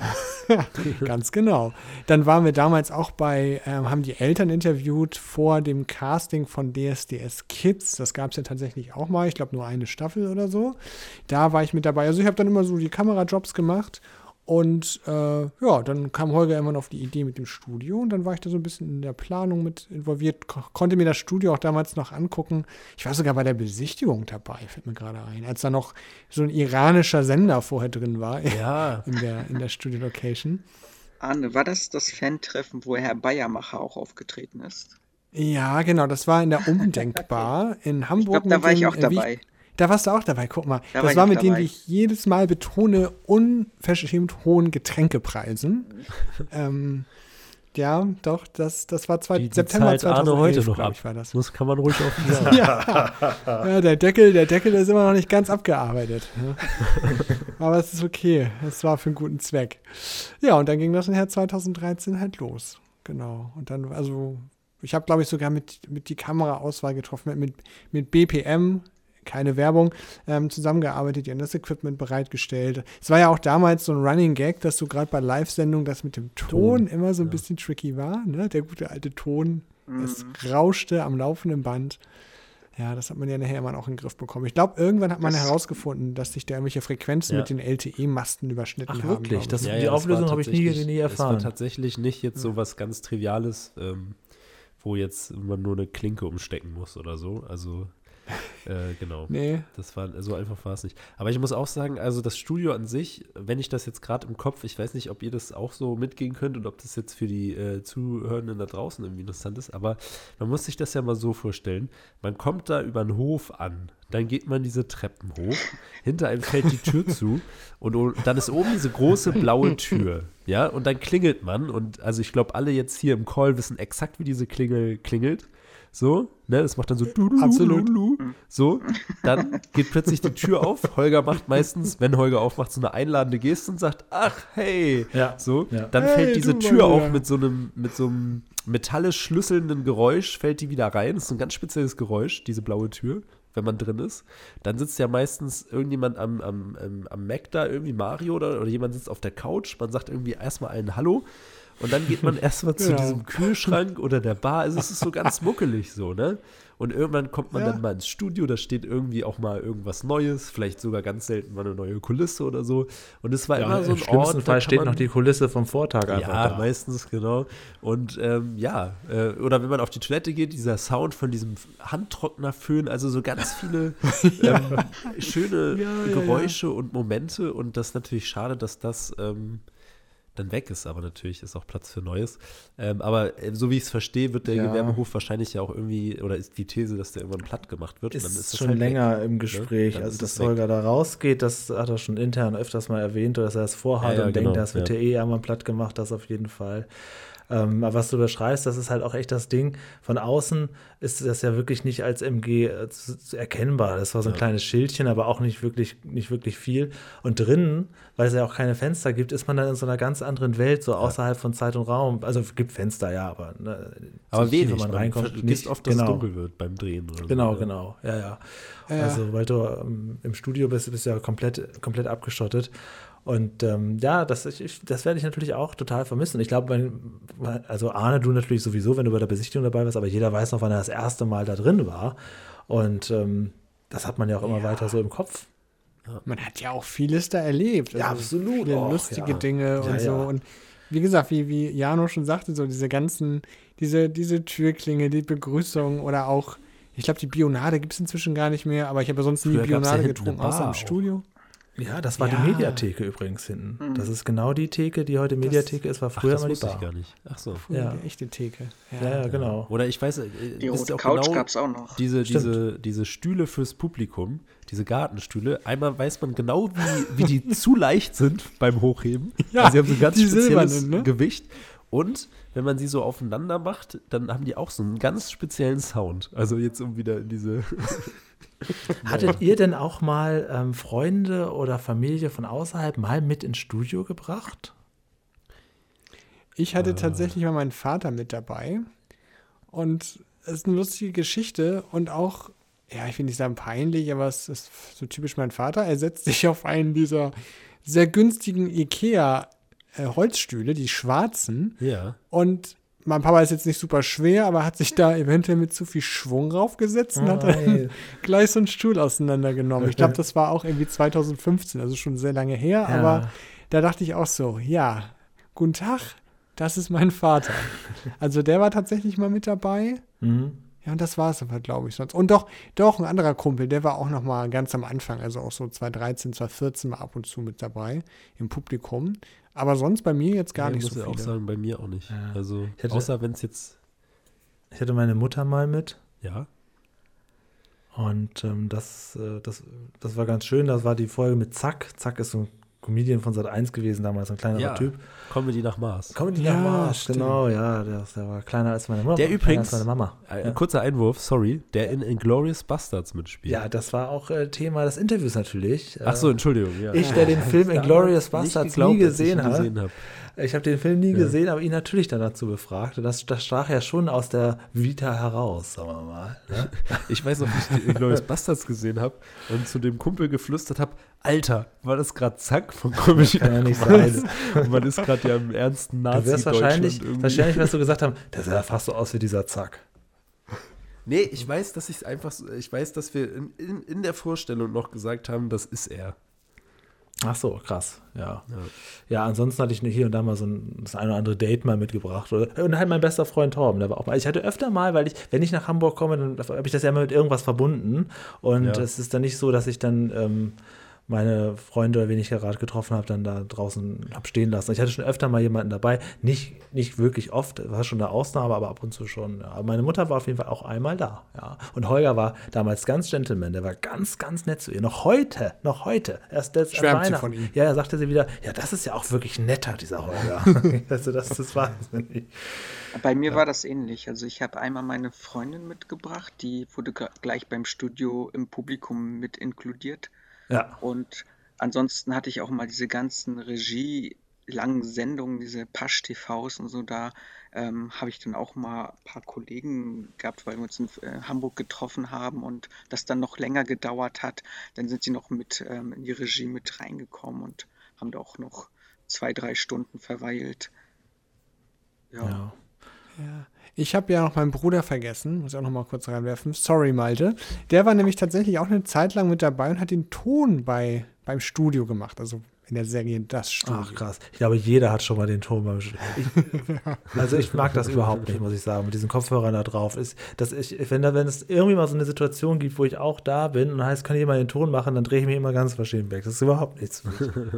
*laughs* Ganz genau. Dann waren wir damals auch bei, ähm, haben die Eltern interviewt vor dem Casting von DSDS Kids. Das gab es ja tatsächlich auch mal, ich glaube nur eine Staffel oder so. Da war ich mit dabei. Also ich habe dann immer so die Kamerajobs gemacht und äh, ja, dann kam Holger irgendwann auf die Idee mit dem Studio und dann war ich da so ein bisschen in der Planung mit involviert, ko konnte mir das Studio auch damals noch angucken. Ich war sogar bei der Besichtigung dabei, fällt mir gerade ein, als da noch so ein iranischer Sender vorher drin war ja. *laughs* in der, in der Studio-Location. Arne, war das das Fan-Treffen, wo Herr Bayermacher auch aufgetreten ist? Ja, genau, das war in der Umdenkbar in Hamburg. Ich glaube, da war ich auch dabei. Da warst du auch dabei, guck mal. Da das war, war mit denen, wie ich jedes Mal betone, unverschämt hohen Getränkepreisen. *laughs* ähm, ja, doch, das, das war zwei, die, die September Zeit 2011, Arne heute noch ab. Ich, war das. das kann man ruhig auch *laughs* sagen. ja. ja, der Deckel, der Deckel ist immer noch nicht ganz abgearbeitet. Ne? *laughs* Aber es ist okay. Es war für einen guten Zweck. Ja, und dann ging das nachher 2013 halt los. Genau. Und dann, also, ich habe, glaube ich, sogar mit, mit die Kameraauswahl getroffen, mit, mit BPM, keine Werbung, ähm, zusammengearbeitet, die haben das Equipment bereitgestellt. Es war ja auch damals so ein Running Gag, dass so gerade bei Live-Sendungen das mit dem Ton, Ton immer so ein ja. bisschen tricky war. Ne? Der gute alte Ton, mhm. es rauschte am laufenden Band. Ja, das hat man ja nachher immer auch in den Griff bekommen. Ich glaube, irgendwann hat man das herausgefunden, dass sich da irgendwelche Frequenzen ja. mit den LTE-Masten überschnitten Ach, haben. Wirklich? Das, ja, die Auflösung habe ich nie, nie erfahren. Das war tatsächlich nicht jetzt so was ganz Triviales, ähm, wo jetzt man nur eine Klinke umstecken muss oder so. Also äh, genau. Nee. Das war, so einfach war es nicht. Aber ich muss auch sagen, also das Studio an sich, wenn ich das jetzt gerade im Kopf, ich weiß nicht, ob ihr das auch so mitgehen könnt und ob das jetzt für die äh, Zuhörenden da draußen irgendwie interessant ist, aber man muss sich das ja mal so vorstellen. Man kommt da über den Hof an, dann geht man diese Treppen hoch, hinter einem fällt die Tür zu und dann ist oben diese große blaue Tür, ja, und dann klingelt man und also ich glaube, alle jetzt hier im Call wissen exakt, wie diese Klingel klingelt. So, ne, das macht dann so du, du, Absolut. Du, so, dann geht plötzlich die Tür auf. Holger macht meistens, wenn Holger aufmacht, so eine einladende Geste und sagt, ach, hey. Ja. So, ja. dann hey, fällt diese Tür auf mit so einem, mit so einem metallisch schlüsselnden Geräusch, fällt die wieder rein. Das ist ein ganz spezielles Geräusch, diese blaue Tür wenn man drin ist. Dann sitzt ja meistens irgendjemand am, am, am, Mac da, irgendwie Mario oder, oder jemand sitzt auf der Couch. Man sagt irgendwie erstmal allen Hallo. Und dann geht man *laughs* erstmal zu ja. diesem Kühlschrank oder der Bar. Also es ist so ganz *laughs* muckelig so, ne? Und irgendwann kommt man ja. dann mal ins Studio, da steht irgendwie auch mal irgendwas Neues, vielleicht sogar ganz selten mal eine neue Kulisse oder so. Und es war ja, immer so ein Im schlimmsten Ort, Fall steht noch die Kulisse vom Vortag einfach Ja, da. meistens, genau. Und ähm, ja, äh, oder wenn man auf die Toilette geht, dieser Sound von diesem Handtrocknerföhn, also so ganz viele *laughs* ähm, schöne Geräusche und Momente. Und das ist natürlich schade, dass das ähm, dann weg ist. Aber natürlich ist auch Platz für Neues. Ähm, aber äh, so wie ich es verstehe, wird der ja. Gewerbehof wahrscheinlich ja auch irgendwie, oder ist die These, dass der irgendwann platt gemacht wird. Ist, ist schon halt länger weg, im ne? Gespräch. Ne? Also, dass Holger da rausgeht, das hat er schon intern öfters mal erwähnt, dass er es vorhat ja, ja, und genau, denkt, das wird ja eh einmal platt gemacht, das auf jeden Fall. Ähm, aber was du beschreibst, das ist halt auch echt das Ding. Von außen ist das ja wirklich nicht als MG äh, erkennbar. Das war so ein ja. kleines Schildchen, aber auch nicht wirklich, nicht wirklich viel. Und drinnen, weil es ja auch keine Fenster gibt, ist man dann in so einer ganz anderen Welt, so außerhalb ja. von Zeit und Raum. Also es gibt Fenster, ja, aber ne, aber wenig, wenn man reinkommt. Du nicht oft, dass genau. es dunkel wird beim Drehen. Oder genau, so, genau, ja, ja. ja. Also weil du ähm, im Studio bist, bist du ja komplett, komplett abgeschottet. Und ähm, ja, das, ich, das werde ich natürlich auch total vermissen. Ich glaube, also Arne, du natürlich sowieso, wenn du bei der Besichtigung dabei warst, aber jeder weiß noch, wann er das erste Mal da drin war. Und ähm, das hat man ja auch immer ja. weiter so im Kopf. Man hat ja auch vieles da erlebt. Also ja, absolut. Viele Och, lustige ja. Dinge und so. Und wie gesagt, wie, wie Jano schon sagte, so diese ganzen, diese, diese Türklinge, die Begrüßung oder auch, ich glaube, die Bionade gibt es inzwischen gar nicht mehr, aber ich habe sonst nie Früher Bionade getrunken, außer im Studio. Ja, das war ja. die Mediatheke übrigens hinten. Mhm. Das ist genau die Theke, die heute Mediatheke ist, war früher Ach, mal die Bar. Ich gar nicht. Ach so. Früher ja. die echte Theke. Ja, ja, ja genau. Oder ich weiß, äh, die rote Couch genau gab es auch noch. Diese, diese, diese Stühle fürs Publikum, diese Gartenstühle. Einmal weiß man genau, wie, wie die *laughs* zu leicht sind beim Hochheben. Ja, also sie haben so ein ganz spezielles ne? Gewicht. Und wenn man sie so aufeinander macht, dann haben die auch so einen ganz speziellen Sound. Also jetzt um wieder in diese *laughs* Hattet ihr denn auch mal ähm, Freunde oder Familie von außerhalb mal mit ins Studio gebracht? Ich hatte äh. tatsächlich mal meinen Vater mit dabei. Und es ist eine lustige Geschichte und auch, ja, ich will nicht sagen peinlich, aber es ist so typisch mein Vater. Er setzt sich auf einen dieser sehr günstigen IKEA-Holzstühle, äh, die schwarzen. Ja. Und mein Papa ist jetzt nicht super schwer, aber hat sich da eventuell mit zu viel Schwung raufgesetzt und oh, hat dann *laughs* gleich so einen Stuhl auseinandergenommen. Ich glaube, das war auch irgendwie 2015, also schon sehr lange her, ja. aber da dachte ich auch so, ja, guten Tag, das ist mein Vater. Also der war tatsächlich mal mit dabei. Mhm. Ja, und das war es aber, glaube ich, sonst. Und doch, doch, ein anderer Kumpel, der war auch noch mal ganz am Anfang, also auch so 2013, 2014 mal ab und zu mit dabei im Publikum. Aber sonst bei mir jetzt gar nee, nicht muss so viele. auch sagen, bei mir auch nicht. Ja. Also, hätte, außer wenn es jetzt. Ich hatte meine Mutter mal mit. Ja. Und ähm, das, äh, das, das war ganz schön. Das war die Folge mit Zack. Zack ist so ein Comedian von Sat 1 gewesen damals, ein kleinerer ja, Typ. Comedy nach Mars. Comedy ja, nach Mars, stimmt. genau, ja, der, der, war kleiner als meine Mutter. Der übrigens, meine Mama. Ein ja. kurzer Einwurf, sorry, der in Inglourious Bastards mitspielt. Ja, das war auch äh, Thema des Interviews natürlich. Ach so, Entschuldigung. Ja. Ich, der den Film Inglourious Bastards geglaubt, nie gesehen habe. Hab. Ich habe den Film nie ja. gesehen, aber ihn natürlich dann dazu befragt. Und das, das sprach ja schon aus der Vita heraus, sagen wir mal. Ne? *laughs* ich weiß noch, wie ich den Glorious Bastards gesehen habe und zu dem Kumpel geflüstert habe, Alter, war das gerade Zack von Comedy? Kann ja nicht sein. Und man ist gerade ja im ernsten nazi Du wirst wahrscheinlich, wahrscheinlich wirst du gesagt haben, der sah fast so aus wie dieser Zack. Nee, ich weiß, dass ich einfach, ich weiß, dass wir in, in, in der Vorstellung noch gesagt haben, das ist er. Ach so, krass, ja. ja. ja. ansonsten hatte ich hier und da mal so ein, das eine oder andere Date mal mitgebracht. Und halt mein bester Freund Torben, der war auch mal. Ich hatte öfter mal, weil ich, wenn ich nach Hamburg komme, dann habe ich das ja immer mit irgendwas verbunden. Und es ist dann nicht so, dass ich dann ähm, meine Freunde, wen ich gerade getroffen habe, dann da draußen habe stehen lassen. Ich hatte schon öfter mal jemanden dabei, nicht, nicht wirklich oft, war schon eine Ausnahme, aber ab und zu schon. Ja. Meine Mutter war auf jeden Fall auch einmal da. Ja. Und Holger war damals ganz Gentleman, der war ganz, ganz nett zu ihr. Noch heute, noch heute. Erst das Schwärmt sie von ihm. Ja, er sagte sie wieder, ja, das ist ja auch wirklich netter, dieser Holger. *laughs* *laughs* also das, das war Bei mir ja. war das ähnlich. Also ich habe einmal meine Freundin mitgebracht, die wurde gleich beim Studio im Publikum mit inkludiert. Ja. Und ansonsten hatte ich auch mal diese ganzen Regie langen Sendungen, diese Pasch-TVs und so, da ähm, habe ich dann auch mal ein paar Kollegen gehabt, weil wir uns in äh, Hamburg getroffen haben und das dann noch länger gedauert hat. Dann sind sie noch mit ähm, in die Regie mit reingekommen und haben da auch noch zwei, drei Stunden verweilt. Ja. ja. ja. Ich habe ja noch meinen Bruder vergessen, muss ich auch noch mal kurz reinwerfen. Sorry, Malte. Der war nämlich tatsächlich auch eine Zeit lang mit dabei und hat den Ton bei, beim Studio gemacht. Also in der Serie Das Studio. Ach krass. Ich glaube, jeder hat schon mal den Ton beim Studio. *laughs* also ich mag das überhaupt nicht, muss ich sagen, mit diesen Kopfhörern da drauf. Ist, dass ich, wenn, da, wenn es irgendwie mal so eine Situation gibt, wo ich auch da bin und heißt, kann jemand den Ton machen, dann drehe ich mich immer ganz verschieden weg. Das ist überhaupt nichts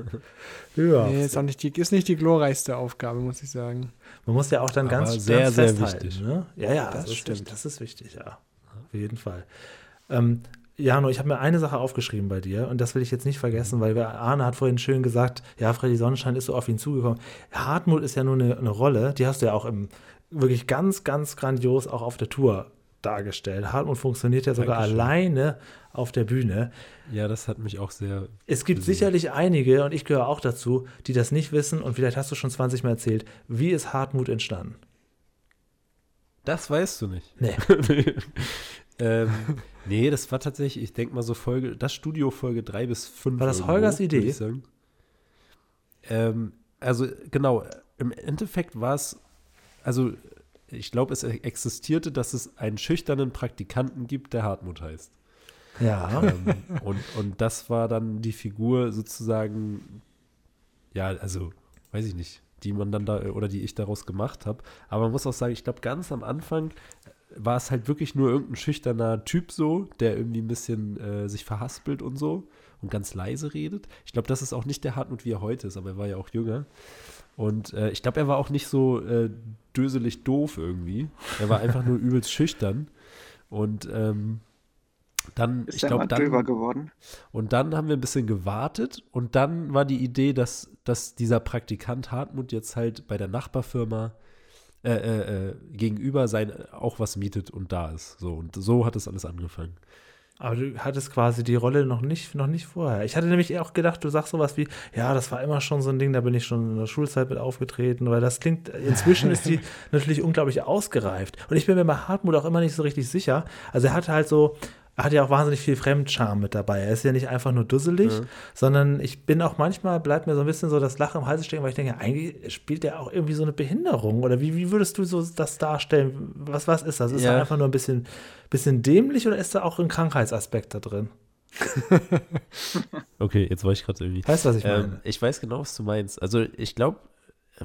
*laughs* ja. Nee, ist auch nicht die, ist nicht die glorreichste Aufgabe, muss ich sagen. Man muss ja auch dann Aber ganz, sehr, ganz sehr wichtig. Ne? Ja, ja, das, das stimmt. Wichtig. Das ist wichtig, ja. Auf jeden Fall. Ähm, Jano, ich habe mir eine Sache aufgeschrieben bei dir und das will ich jetzt nicht vergessen, weil Arne hat vorhin schön gesagt, ja, Freddy Sonnenschein ist so auf ihn zugekommen. Hartmut ist ja nur eine, eine Rolle, die hast du ja auch im, wirklich ganz, ganz grandios auch auf der Tour dargestellt. Hartmut funktioniert ja sogar Dankeschön. alleine auf der Bühne. Ja, das hat mich auch sehr. Es gibt gesehen. sicherlich einige, und ich gehöre auch dazu, die das nicht wissen, und vielleicht hast du schon 20 Mal erzählt. Wie ist Hartmut entstanden? Das weißt du nicht. Nee. *laughs* *laughs* ähm, *laughs* nee, das war tatsächlich, ich denke mal so Folge, das Studio Folge 3 bis 5. War das irgendwo, Holgers Idee? Ähm, also, genau, im Endeffekt war es, also ich glaube, es existierte, dass es einen schüchternen Praktikanten gibt, der Hartmut heißt. Ja. Ähm, und, und das war dann die Figur sozusagen, ja, also, weiß ich nicht, die man dann da oder die ich daraus gemacht habe. Aber man muss auch sagen, ich glaube, ganz am Anfang war es halt wirklich nur irgendein schüchterner Typ so, der irgendwie ein bisschen äh, sich verhaspelt und so. und ganz leise redet. Ich glaube, das ist auch nicht der Hartmut, wie er heute ist, aber er war ja auch jünger. Und äh, ich glaube, er war auch nicht so äh, döselig doof irgendwie. Er war einfach nur *laughs* übelst schüchtern. Und ähm, dann, ist ich glaube, dann. geworden. Und dann haben wir ein bisschen gewartet und dann war die Idee, dass, dass dieser Praktikant Hartmut jetzt halt bei der Nachbarfirma äh, äh, äh gegenüber sein auch was mietet und da ist. So, und so hat es alles angefangen. Aber du hattest quasi die Rolle noch nicht, noch nicht vorher. Ich hatte nämlich auch gedacht, du sagst sowas wie, ja, das war immer schon so ein Ding, da bin ich schon in der Schulzeit mit aufgetreten, weil das klingt, inzwischen ist die *laughs* natürlich unglaublich ausgereift. Und ich bin mir bei Hartmut auch immer nicht so richtig sicher. Also er hatte halt so, hat ja auch wahnsinnig viel Fremdscham mit dabei. Er ist ja nicht einfach nur dusselig, ja. sondern ich bin auch manchmal, bleibt mir so ein bisschen so das Lachen im Hals stecken, weil ich denke, eigentlich spielt er auch irgendwie so eine Behinderung. Oder wie, wie würdest du so das darstellen? Was, was ist das? Ist ja. er einfach nur ein bisschen, bisschen dämlich oder ist da auch ein Krankheitsaspekt da drin? *laughs* okay, jetzt war ich gerade irgendwie. Weißt du, was ich ähm, meine? Ähm, ich weiß genau, was du meinst. Also ich glaube,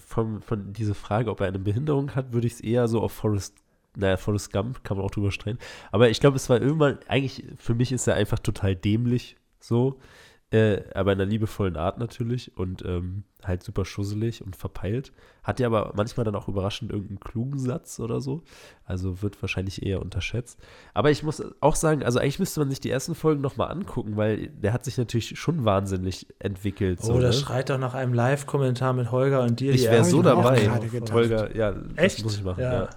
von, von dieser Frage, ob er eine Behinderung hat, würde ich es eher so auf Forrest naja, Forrest Gump kann man auch drüber streiten. Aber ich glaube, es war irgendwann, eigentlich, für mich ist er einfach total dämlich, so. Äh, aber in einer liebevollen Art natürlich und ähm, halt super schusselig und verpeilt. Hat ja aber manchmal dann auch überraschend irgendeinen klugen Satz oder so. Also wird wahrscheinlich eher unterschätzt. Aber ich muss auch sagen, also eigentlich müsste man sich die ersten Folgen nochmal angucken, weil der hat sich natürlich schon wahnsinnig entwickelt. Oh, so, das ne? schreit doch nach einem Live-Kommentar mit Holger und dir. Ich wäre so dabei. Holger, ja, Echt? das muss ich machen. ja. ja.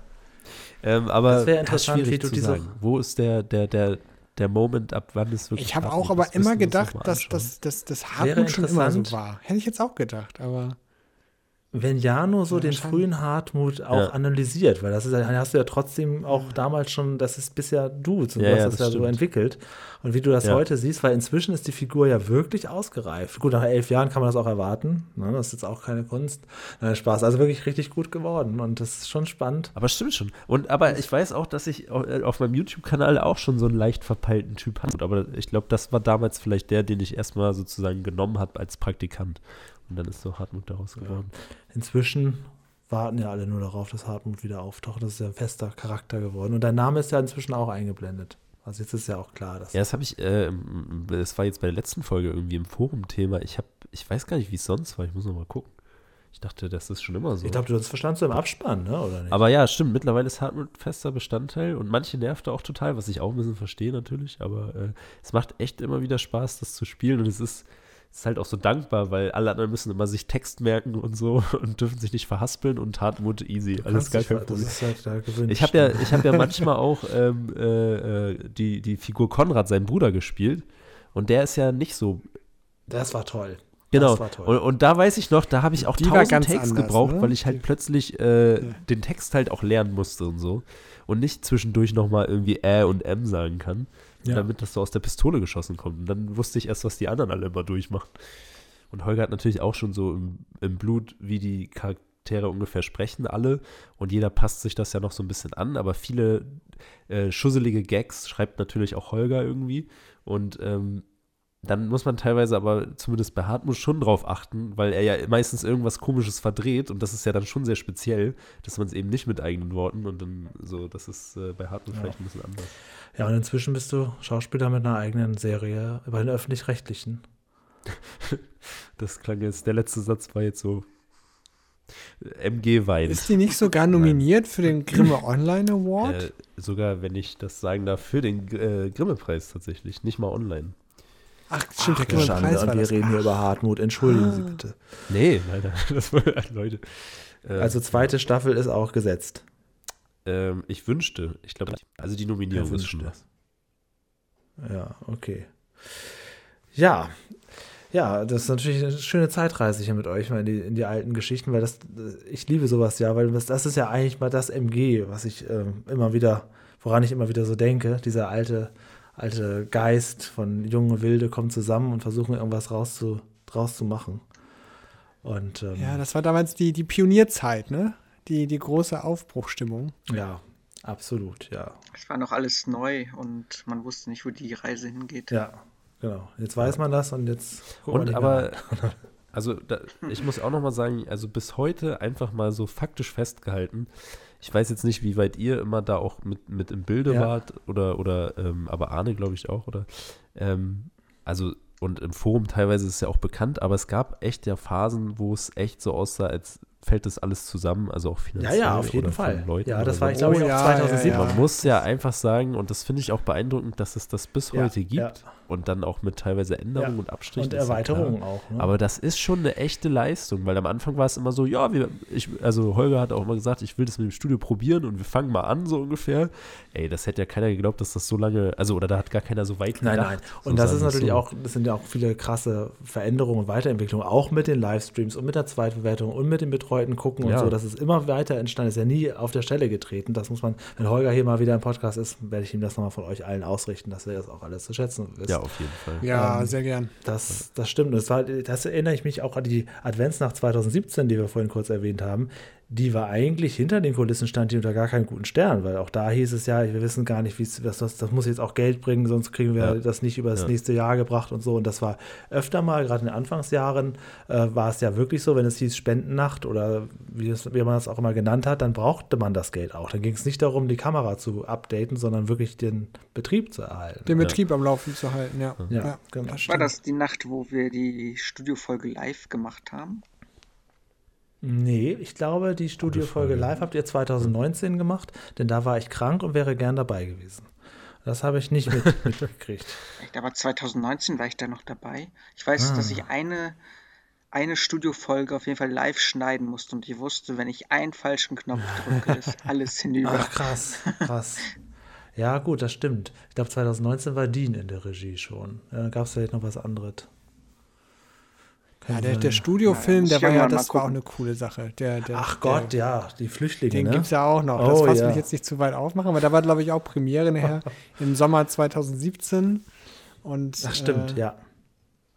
Ähm, aber das wäre interessant, wie du diese. Sagen. Wo ist der, der, der, der Moment, ab wann es wirklich. Ich habe auch aber immer gedacht, dass, dass, dass das Hartmut schon immer so war. Hätte ich jetzt auch gedacht, aber wenn Jano so ja, den frühen Hartmut auch ja. analysiert, weil das ist, hast du ja trotzdem auch damals schon, das ist bisher du, du ja, hast das, das ja so entwickelt. Und wie du das heute siehst, weil inzwischen ist die Figur ja wirklich ausgereift. Gut, nach elf Jahren kann man das auch erwarten. Ne? Das ist jetzt auch keine Kunst. Nein, Spaß. Also wirklich richtig gut geworden. Und das ist schon spannend. Aber stimmt schon. Und aber ich weiß auch, dass ich äh, auf meinem YouTube-Kanal auch schon so einen leicht verpeilten Typ hatte. Aber ich glaube, das war damals vielleicht der, den ich erstmal sozusagen genommen habe als Praktikant. Und dann ist so Hartmut daraus geworden. Ja. Inzwischen warten ja alle nur darauf, dass Hartmut wieder auftaucht. Das ist ja ein fester Charakter geworden. Und dein Name ist ja inzwischen auch eingeblendet. Also jetzt ist ja auch klar, dass. Ja, das habe ich, äh, das war jetzt bei der letzten Folge irgendwie im Forum-Thema. Ich habe, ich weiß gar nicht, wie es sonst war. Ich muss noch mal gucken. Ich dachte, das ist schon immer so. Ich glaube, du hast verstanden so im Abspann, ne? Oder nicht? Aber ja, stimmt. Mittlerweile ist Hartmut fester Bestandteil und manche nervt er auch total, was ich auch ein bisschen verstehe natürlich. Aber äh, es macht echt immer wieder Spaß, das zu spielen und es ist ist halt auch so dankbar, weil alle anderen müssen immer sich Text merken und so *laughs* und dürfen sich nicht verhaspeln und Hartmut easy. Alles gar kein Problem. Halt ich habe ja, ich hab ja *laughs* manchmal auch ähm, äh, äh, die, die Figur Konrad, seinen Bruder, gespielt. Und der ist ja nicht so. Das war toll. Genau. Und, und, da weiß ich noch, da habe ich auch die tausend Text anders, gebraucht, ne? weil ich halt plötzlich äh, ja. den Text halt auch lernen musste und so. Und nicht zwischendurch nochmal irgendwie Ä und M sagen kann ja. damit das so aus der Pistole geschossen kommt. Und dann wusste ich erst, was die anderen alle immer durchmachen. Und Holger hat natürlich auch schon so im, im Blut, wie die Charaktere ungefähr sprechen, alle. Und jeder passt sich das ja noch so ein bisschen an. Aber viele äh, schusselige Gags schreibt natürlich auch Holger irgendwie. Und ähm, dann muss man teilweise aber zumindest bei Hartmut schon drauf achten, weil er ja meistens irgendwas Komisches verdreht und das ist ja dann schon sehr speziell, dass man es eben nicht mit eigenen Worten und dann so, das ist äh, bei Hartmut ja. vielleicht ein bisschen anders. Ja, und inzwischen bist du Schauspieler mit einer eigenen Serie bei den Öffentlich-Rechtlichen. *laughs* das klang jetzt, der letzte Satz war jetzt so MG Wein. Ist die nicht sogar *laughs* nominiert Nein. für den Grimme *laughs* Online Award? Äh, sogar, wenn ich das sagen darf, für den äh, Grimme-Preis tatsächlich, nicht mal online. Ach, stimmt, Ach, der Schande, und wir reden hier über Hartmut. Entschuldigen ah. Sie bitte. Nee, leider. *laughs* Das war, Leute. Äh, also zweite Staffel ist auch gesetzt. Ähm, ich wünschte, ich glaube, also die Nominierung ist schon was. Ja, okay. Ja, ja, das ist natürlich eine schöne Zeitreise hier mit euch mal in die, in die alten Geschichten, weil das, ich liebe sowas ja, weil das, das ist ja eigentlich mal das MG, was ich äh, immer wieder, woran ich immer wieder so denke, dieser alte alte Geist von junge Wilde kommen zusammen und versuchen irgendwas raus zu, draus zu machen. Und, ähm, ja, das war damals die, die Pionierzeit, ne? Die, die große Aufbruchstimmung. Ja, absolut, ja. Es war noch alles neu und man wusste nicht, wo die Reise hingeht. Ja, genau. Jetzt weiß man das und jetzt. Und aber, *laughs* also da, ich muss auch noch mal sagen, also bis heute einfach mal so faktisch festgehalten, ich weiß jetzt nicht, wie weit ihr immer da auch mit, mit im Bilde ja. wart oder, oder ähm, aber Arne, glaube ich, auch, oder? Ähm, also und im Forum teilweise ist es ja auch bekannt, aber es gab echt ja Phasen, wo es echt so aussah, als fällt das alles zusammen, also auch finanziell. Ja, ja, auf jeden Fall. Leuten ja, das war, ich glaube, oh, ich, ja, 2007. ja, ja. Man muss ja einfach sagen, und das finde ich auch beeindruckend, dass es das bis Ja, heute gibt ja. und dann auch mit teilweise Änderungen Ja. und Abstrichen. Und Erweiterungen auch. Ne? Aber das ist schon eine echte Leistung, weil am Anfang war es immer so, ja, wir, ich, also Holger hat auch immer gesagt, ich will das mit dem Studio probieren und wir fangen mal an, so ungefähr. Ey, das hätte ja keiner geglaubt, dass das so lange, also oder da hat gar keiner so weit Nein, gedacht. nein. So Und das ist natürlich so. auch, das sind ja auch viele krasse Veränderungen und Weiterentwicklungen, auch mit den Livestreams und mit der Zweitbewertung und mit dem betreuten Gucken und Ja. so. Das ist immer weiter entstanden, ist ja nie auf der Stelle getreten. Das muss man, wenn Holger hier mal wieder im Podcast ist, werde ich ihm das nochmal von euch allen ausrichten, dass ihr das auch alles zu schätzen wisst. Ja, auf jeden Fall. Ja, Ähm, sehr gern. Das, das stimmt. Das, war, das erinnere ich mich auch an die Adventsnacht 2017, die wir vorhin kurz erwähnt haben. Die war eigentlich hinter den Kulissen, stand die unter gar keinen guten Stern, weil auch da hieß es ja, wir wissen gar nicht, wie es das, das, das muss jetzt auch Geld bringen, sonst kriegen wir Ja. das nicht über das Ja. nächste Jahr gebracht und so. Und das war öfter mal, gerade in den Anfangsjahren, äh, war es ja wirklich so, wenn es hieß Spendennacht oder wie, es, wie man es auch immer genannt hat, dann brauchte man das Geld auch. Dann ging es nicht darum, die Kamera zu updaten, sondern wirklich den Betrieb zu erhalten. Den Betrieb am Laufen zu halten, ja. Ja, genau. das War das die Nacht, wo wir die Studiofolge live gemacht haben? Nee, ich glaube, die Studiofolge Folge. live habt ihr 2019 gemacht, denn da war ich krank und wäre gern dabei gewesen. Das habe ich nicht mit, *laughs* mitgekriegt. Echt, Aber 2019 war ich da noch dabei. Ich weiß, Ah. dass ich eine, eine Studiofolge auf jeden Fall live schneiden musste und ich wusste, wenn ich einen falschen Knopf drücke, ist *laughs* alles hinüber. Ach, krass, krass. Ja, gut, das stimmt. Ich glaube, 2019 war Dean in der Regie schon. Dann gab es vielleicht noch was anderes. Ja, der, der Studiofilm, Ja, der war ich ja, das war auch eine coole Sache. Der, der, Ach Gott, der, ja, die Flüchtlinge, Den ne? gibt es ja auch noch. Das Oh, fassen ja. wir jetzt nicht zu weit aufmachen, aber da war, glaube ich, auch Premiere nachher *laughs* im Sommer 2017. Und Ach, stimmt, äh, ja.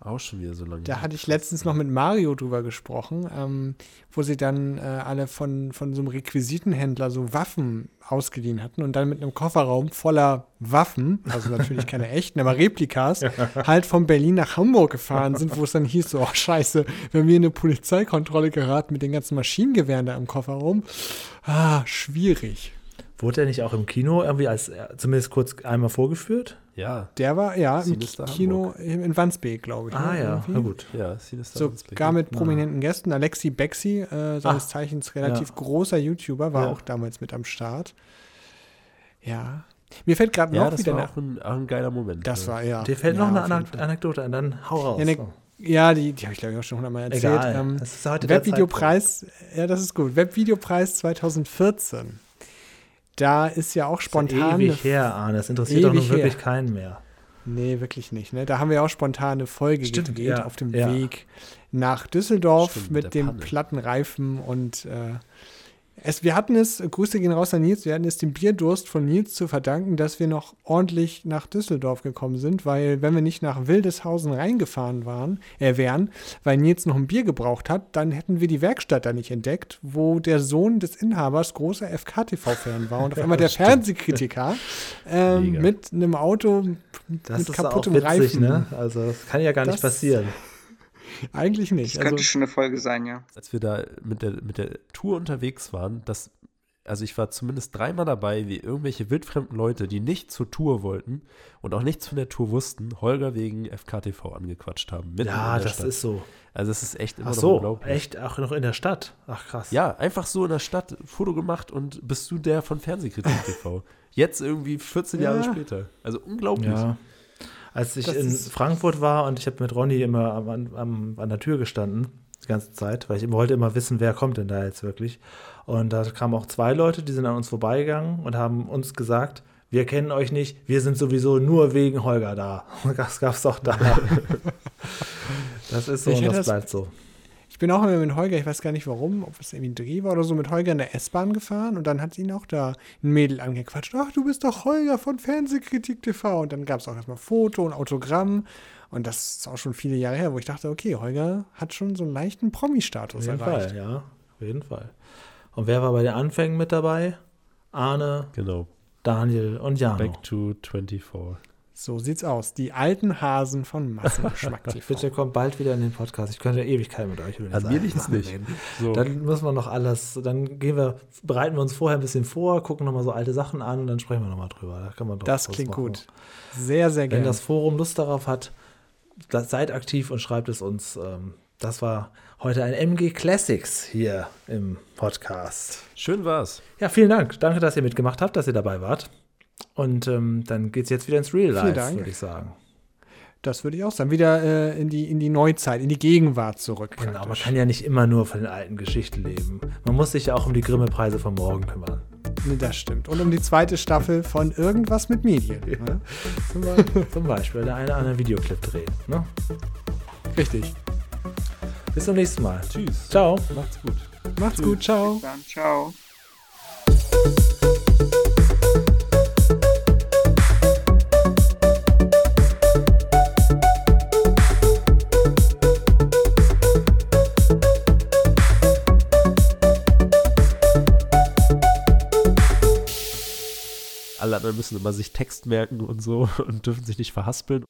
Auch schon wieder so lange. Da hatte ich letztens noch mit Mario drüber gesprochen, ähm, wo sie dann äh, alle von, von so einem Requisitenhändler so Waffen ausgeliehen hatten und dann mit einem Kofferraum voller Waffen, also natürlich keine *laughs* echten, aber Replikas, halt von Berlin nach Hamburg gefahren sind, wo es dann hieß, so, oh scheiße, wenn wir in eine Polizeikontrolle geraten mit den ganzen Maschinengewehren da im Kofferraum, ah, schwierig. Wurde er nicht auch im Kino irgendwie als äh, zumindest kurz einmal vorgeführt? Ja, Der war, ja, im Sinister Kino in in Wandsbek, glaube ich. Ah ne, ja, irgendwie. na gut. ja, Sinister So, Landsblick. gar mit prominenten Gästen. Alexi Bexi, äh, seines Ah, Zeichens relativ ja. großer YouTuber, war Ja. auch damals mit am Start. Ja. Mir fällt gerade Ja, noch das wieder war auch ein, auch ein geiler Moment. Das ja. war, ja. Dir fällt ja, noch eine Anek Fall. Anekdote ein, dann hau raus. Ja, ne, ja, die, die habe ich glaube ich auch schon hundertmal erzählt. Egal, Ähm, das ist heute Webvideopreis, ja, das ist gut. Webvideopreis 2014. Da ist ja auch Spontan. spontan. Ewig her, Arne. Das interessiert doch nun wirklich her. keinen mehr. Nee, wirklich nicht. Ne? Da haben wir auch spontan eine Folge Stimmt, gedreht ja, auf dem ja. Weg nach Düsseldorf Stimmt, mit dem platten Reifen und äh, es, wir hatten es, Grüße gehen raus an Nils, wir hatten es dem Bierdurst von Nils zu verdanken, dass wir noch ordentlich nach Düsseldorf gekommen sind, weil wenn wir nicht nach Wildeshausen reingefahren waren, äh, wären, weil Nils noch ein Bier gebraucht hat, dann hätten wir die Werkstatt da nicht entdeckt, wo der Sohn des Inhabers großer FKTV-Fan war und auf *laughs* einmal der Fernsehkritiker ähm, mit einem Auto Das mit kaputtem witzig, Reifen. ne? Also, das kann ja gar nicht Das- passieren. *laughs* Eigentlich nicht. Das könnte Also, schon eine Folge sein, ja. Als wir da mit der, mit der Tour unterwegs waren, das, also ich war zumindest dreimal dabei, wie irgendwelche wildfremden Leute, die nicht zur Tour wollten und auch nichts von der Tour wussten, Holger wegen FKTV angequatscht haben. Ja, das Stadt. ist so. Also es ist echt immer Ach noch so, unglaublich. echt? Auch noch in der Stadt? Ach, krass. Ja, einfach so in der Stadt Foto gemacht und bist du der von Fernsehkritik TV. *laughs* Jetzt irgendwie 14 Jahre Ja. später. Also unglaublich. Ja. Als ich Das in Frankfurt war und ich habe mit Ronny immer am, am, an der Tür gestanden, die ganze Zeit, weil ich immer, wollte immer wissen, wer kommt denn da jetzt wirklich. Und da kamen auch zwei Leute, die sind an uns vorbeigegangen und haben uns gesagt, wir kennen euch nicht, wir sind sowieso nur wegen Holger da. *laughs* Das gab's doch da. *laughs* Das ist so Ich und das- bleibt so. Ich bin auch immer mit Holger, ich weiß gar nicht warum, ob es irgendwie ein Dreh war oder so, mit Holger in der S-Bahn gefahren und dann hat ihn auch da ein Mädel angequatscht. Ach, du bist doch Holger von Fernsehkritik TV. Und dann gab es auch erstmal Foto und Autogramm. Und das ist auch schon viele Jahre her, wo ich dachte, okay, Holger hat schon so einen leichten Auf Promi-Status jeden erreicht. Fall, ja. Auf jeden Fall. Und wer war bei den Anfängen mit dabei? Arne, Genau. Daniel und Jano. Back to 24. So sieht's aus. Die alten Hasen von Massengeschmack *laughs* TV. Bitte kommt bald wieder in den Podcast. Ich könnte Ewigkeit mit euch über alten liegt's Sachen nicht. reden. So. Dann müssen wir noch alles, dann gehen wir, bereiten wir uns vorher ein bisschen vor, gucken nochmal so alte Sachen an und dann sprechen wir nochmal drüber. Da kann man doch Das klingt machen. gut. Sehr, sehr Wenn gerne. das Forum Lust darauf hat, seid aktiv und schreibt es uns. Ähm, das war heute ein MG Classics hier im Podcast. Schön war's. Ja, vielen Dank. Danke, dass ihr mitgemacht habt, dass ihr dabei wart. Und ähm, dann geht's jetzt wieder ins Real Life, würde ich sagen. Das würde ich auch sagen. Wieder äh, in, die, in die Neuzeit, in die Gegenwart zurück. Genau, praktisch. man kann ja nicht immer nur von den alten Geschichten leben. Man muss sich ja auch um die Grimme-Preise von morgen kümmern. Nee, das stimmt. Und um die zweite Staffel von Irgendwas mit Medien. Ne? Zum, Beispiel, zum Beispiel der eine oder andere Videoclip dreht. Ne? Richtig. Bis zum nächsten Mal. Tschüss. Ciao. Macht's gut. Macht's Tschüss. gut. Ciao. Bis dann. Ciao. Anderen müssen immer sich Text merken und so *laughs* und dürfen sich nicht verhaspeln.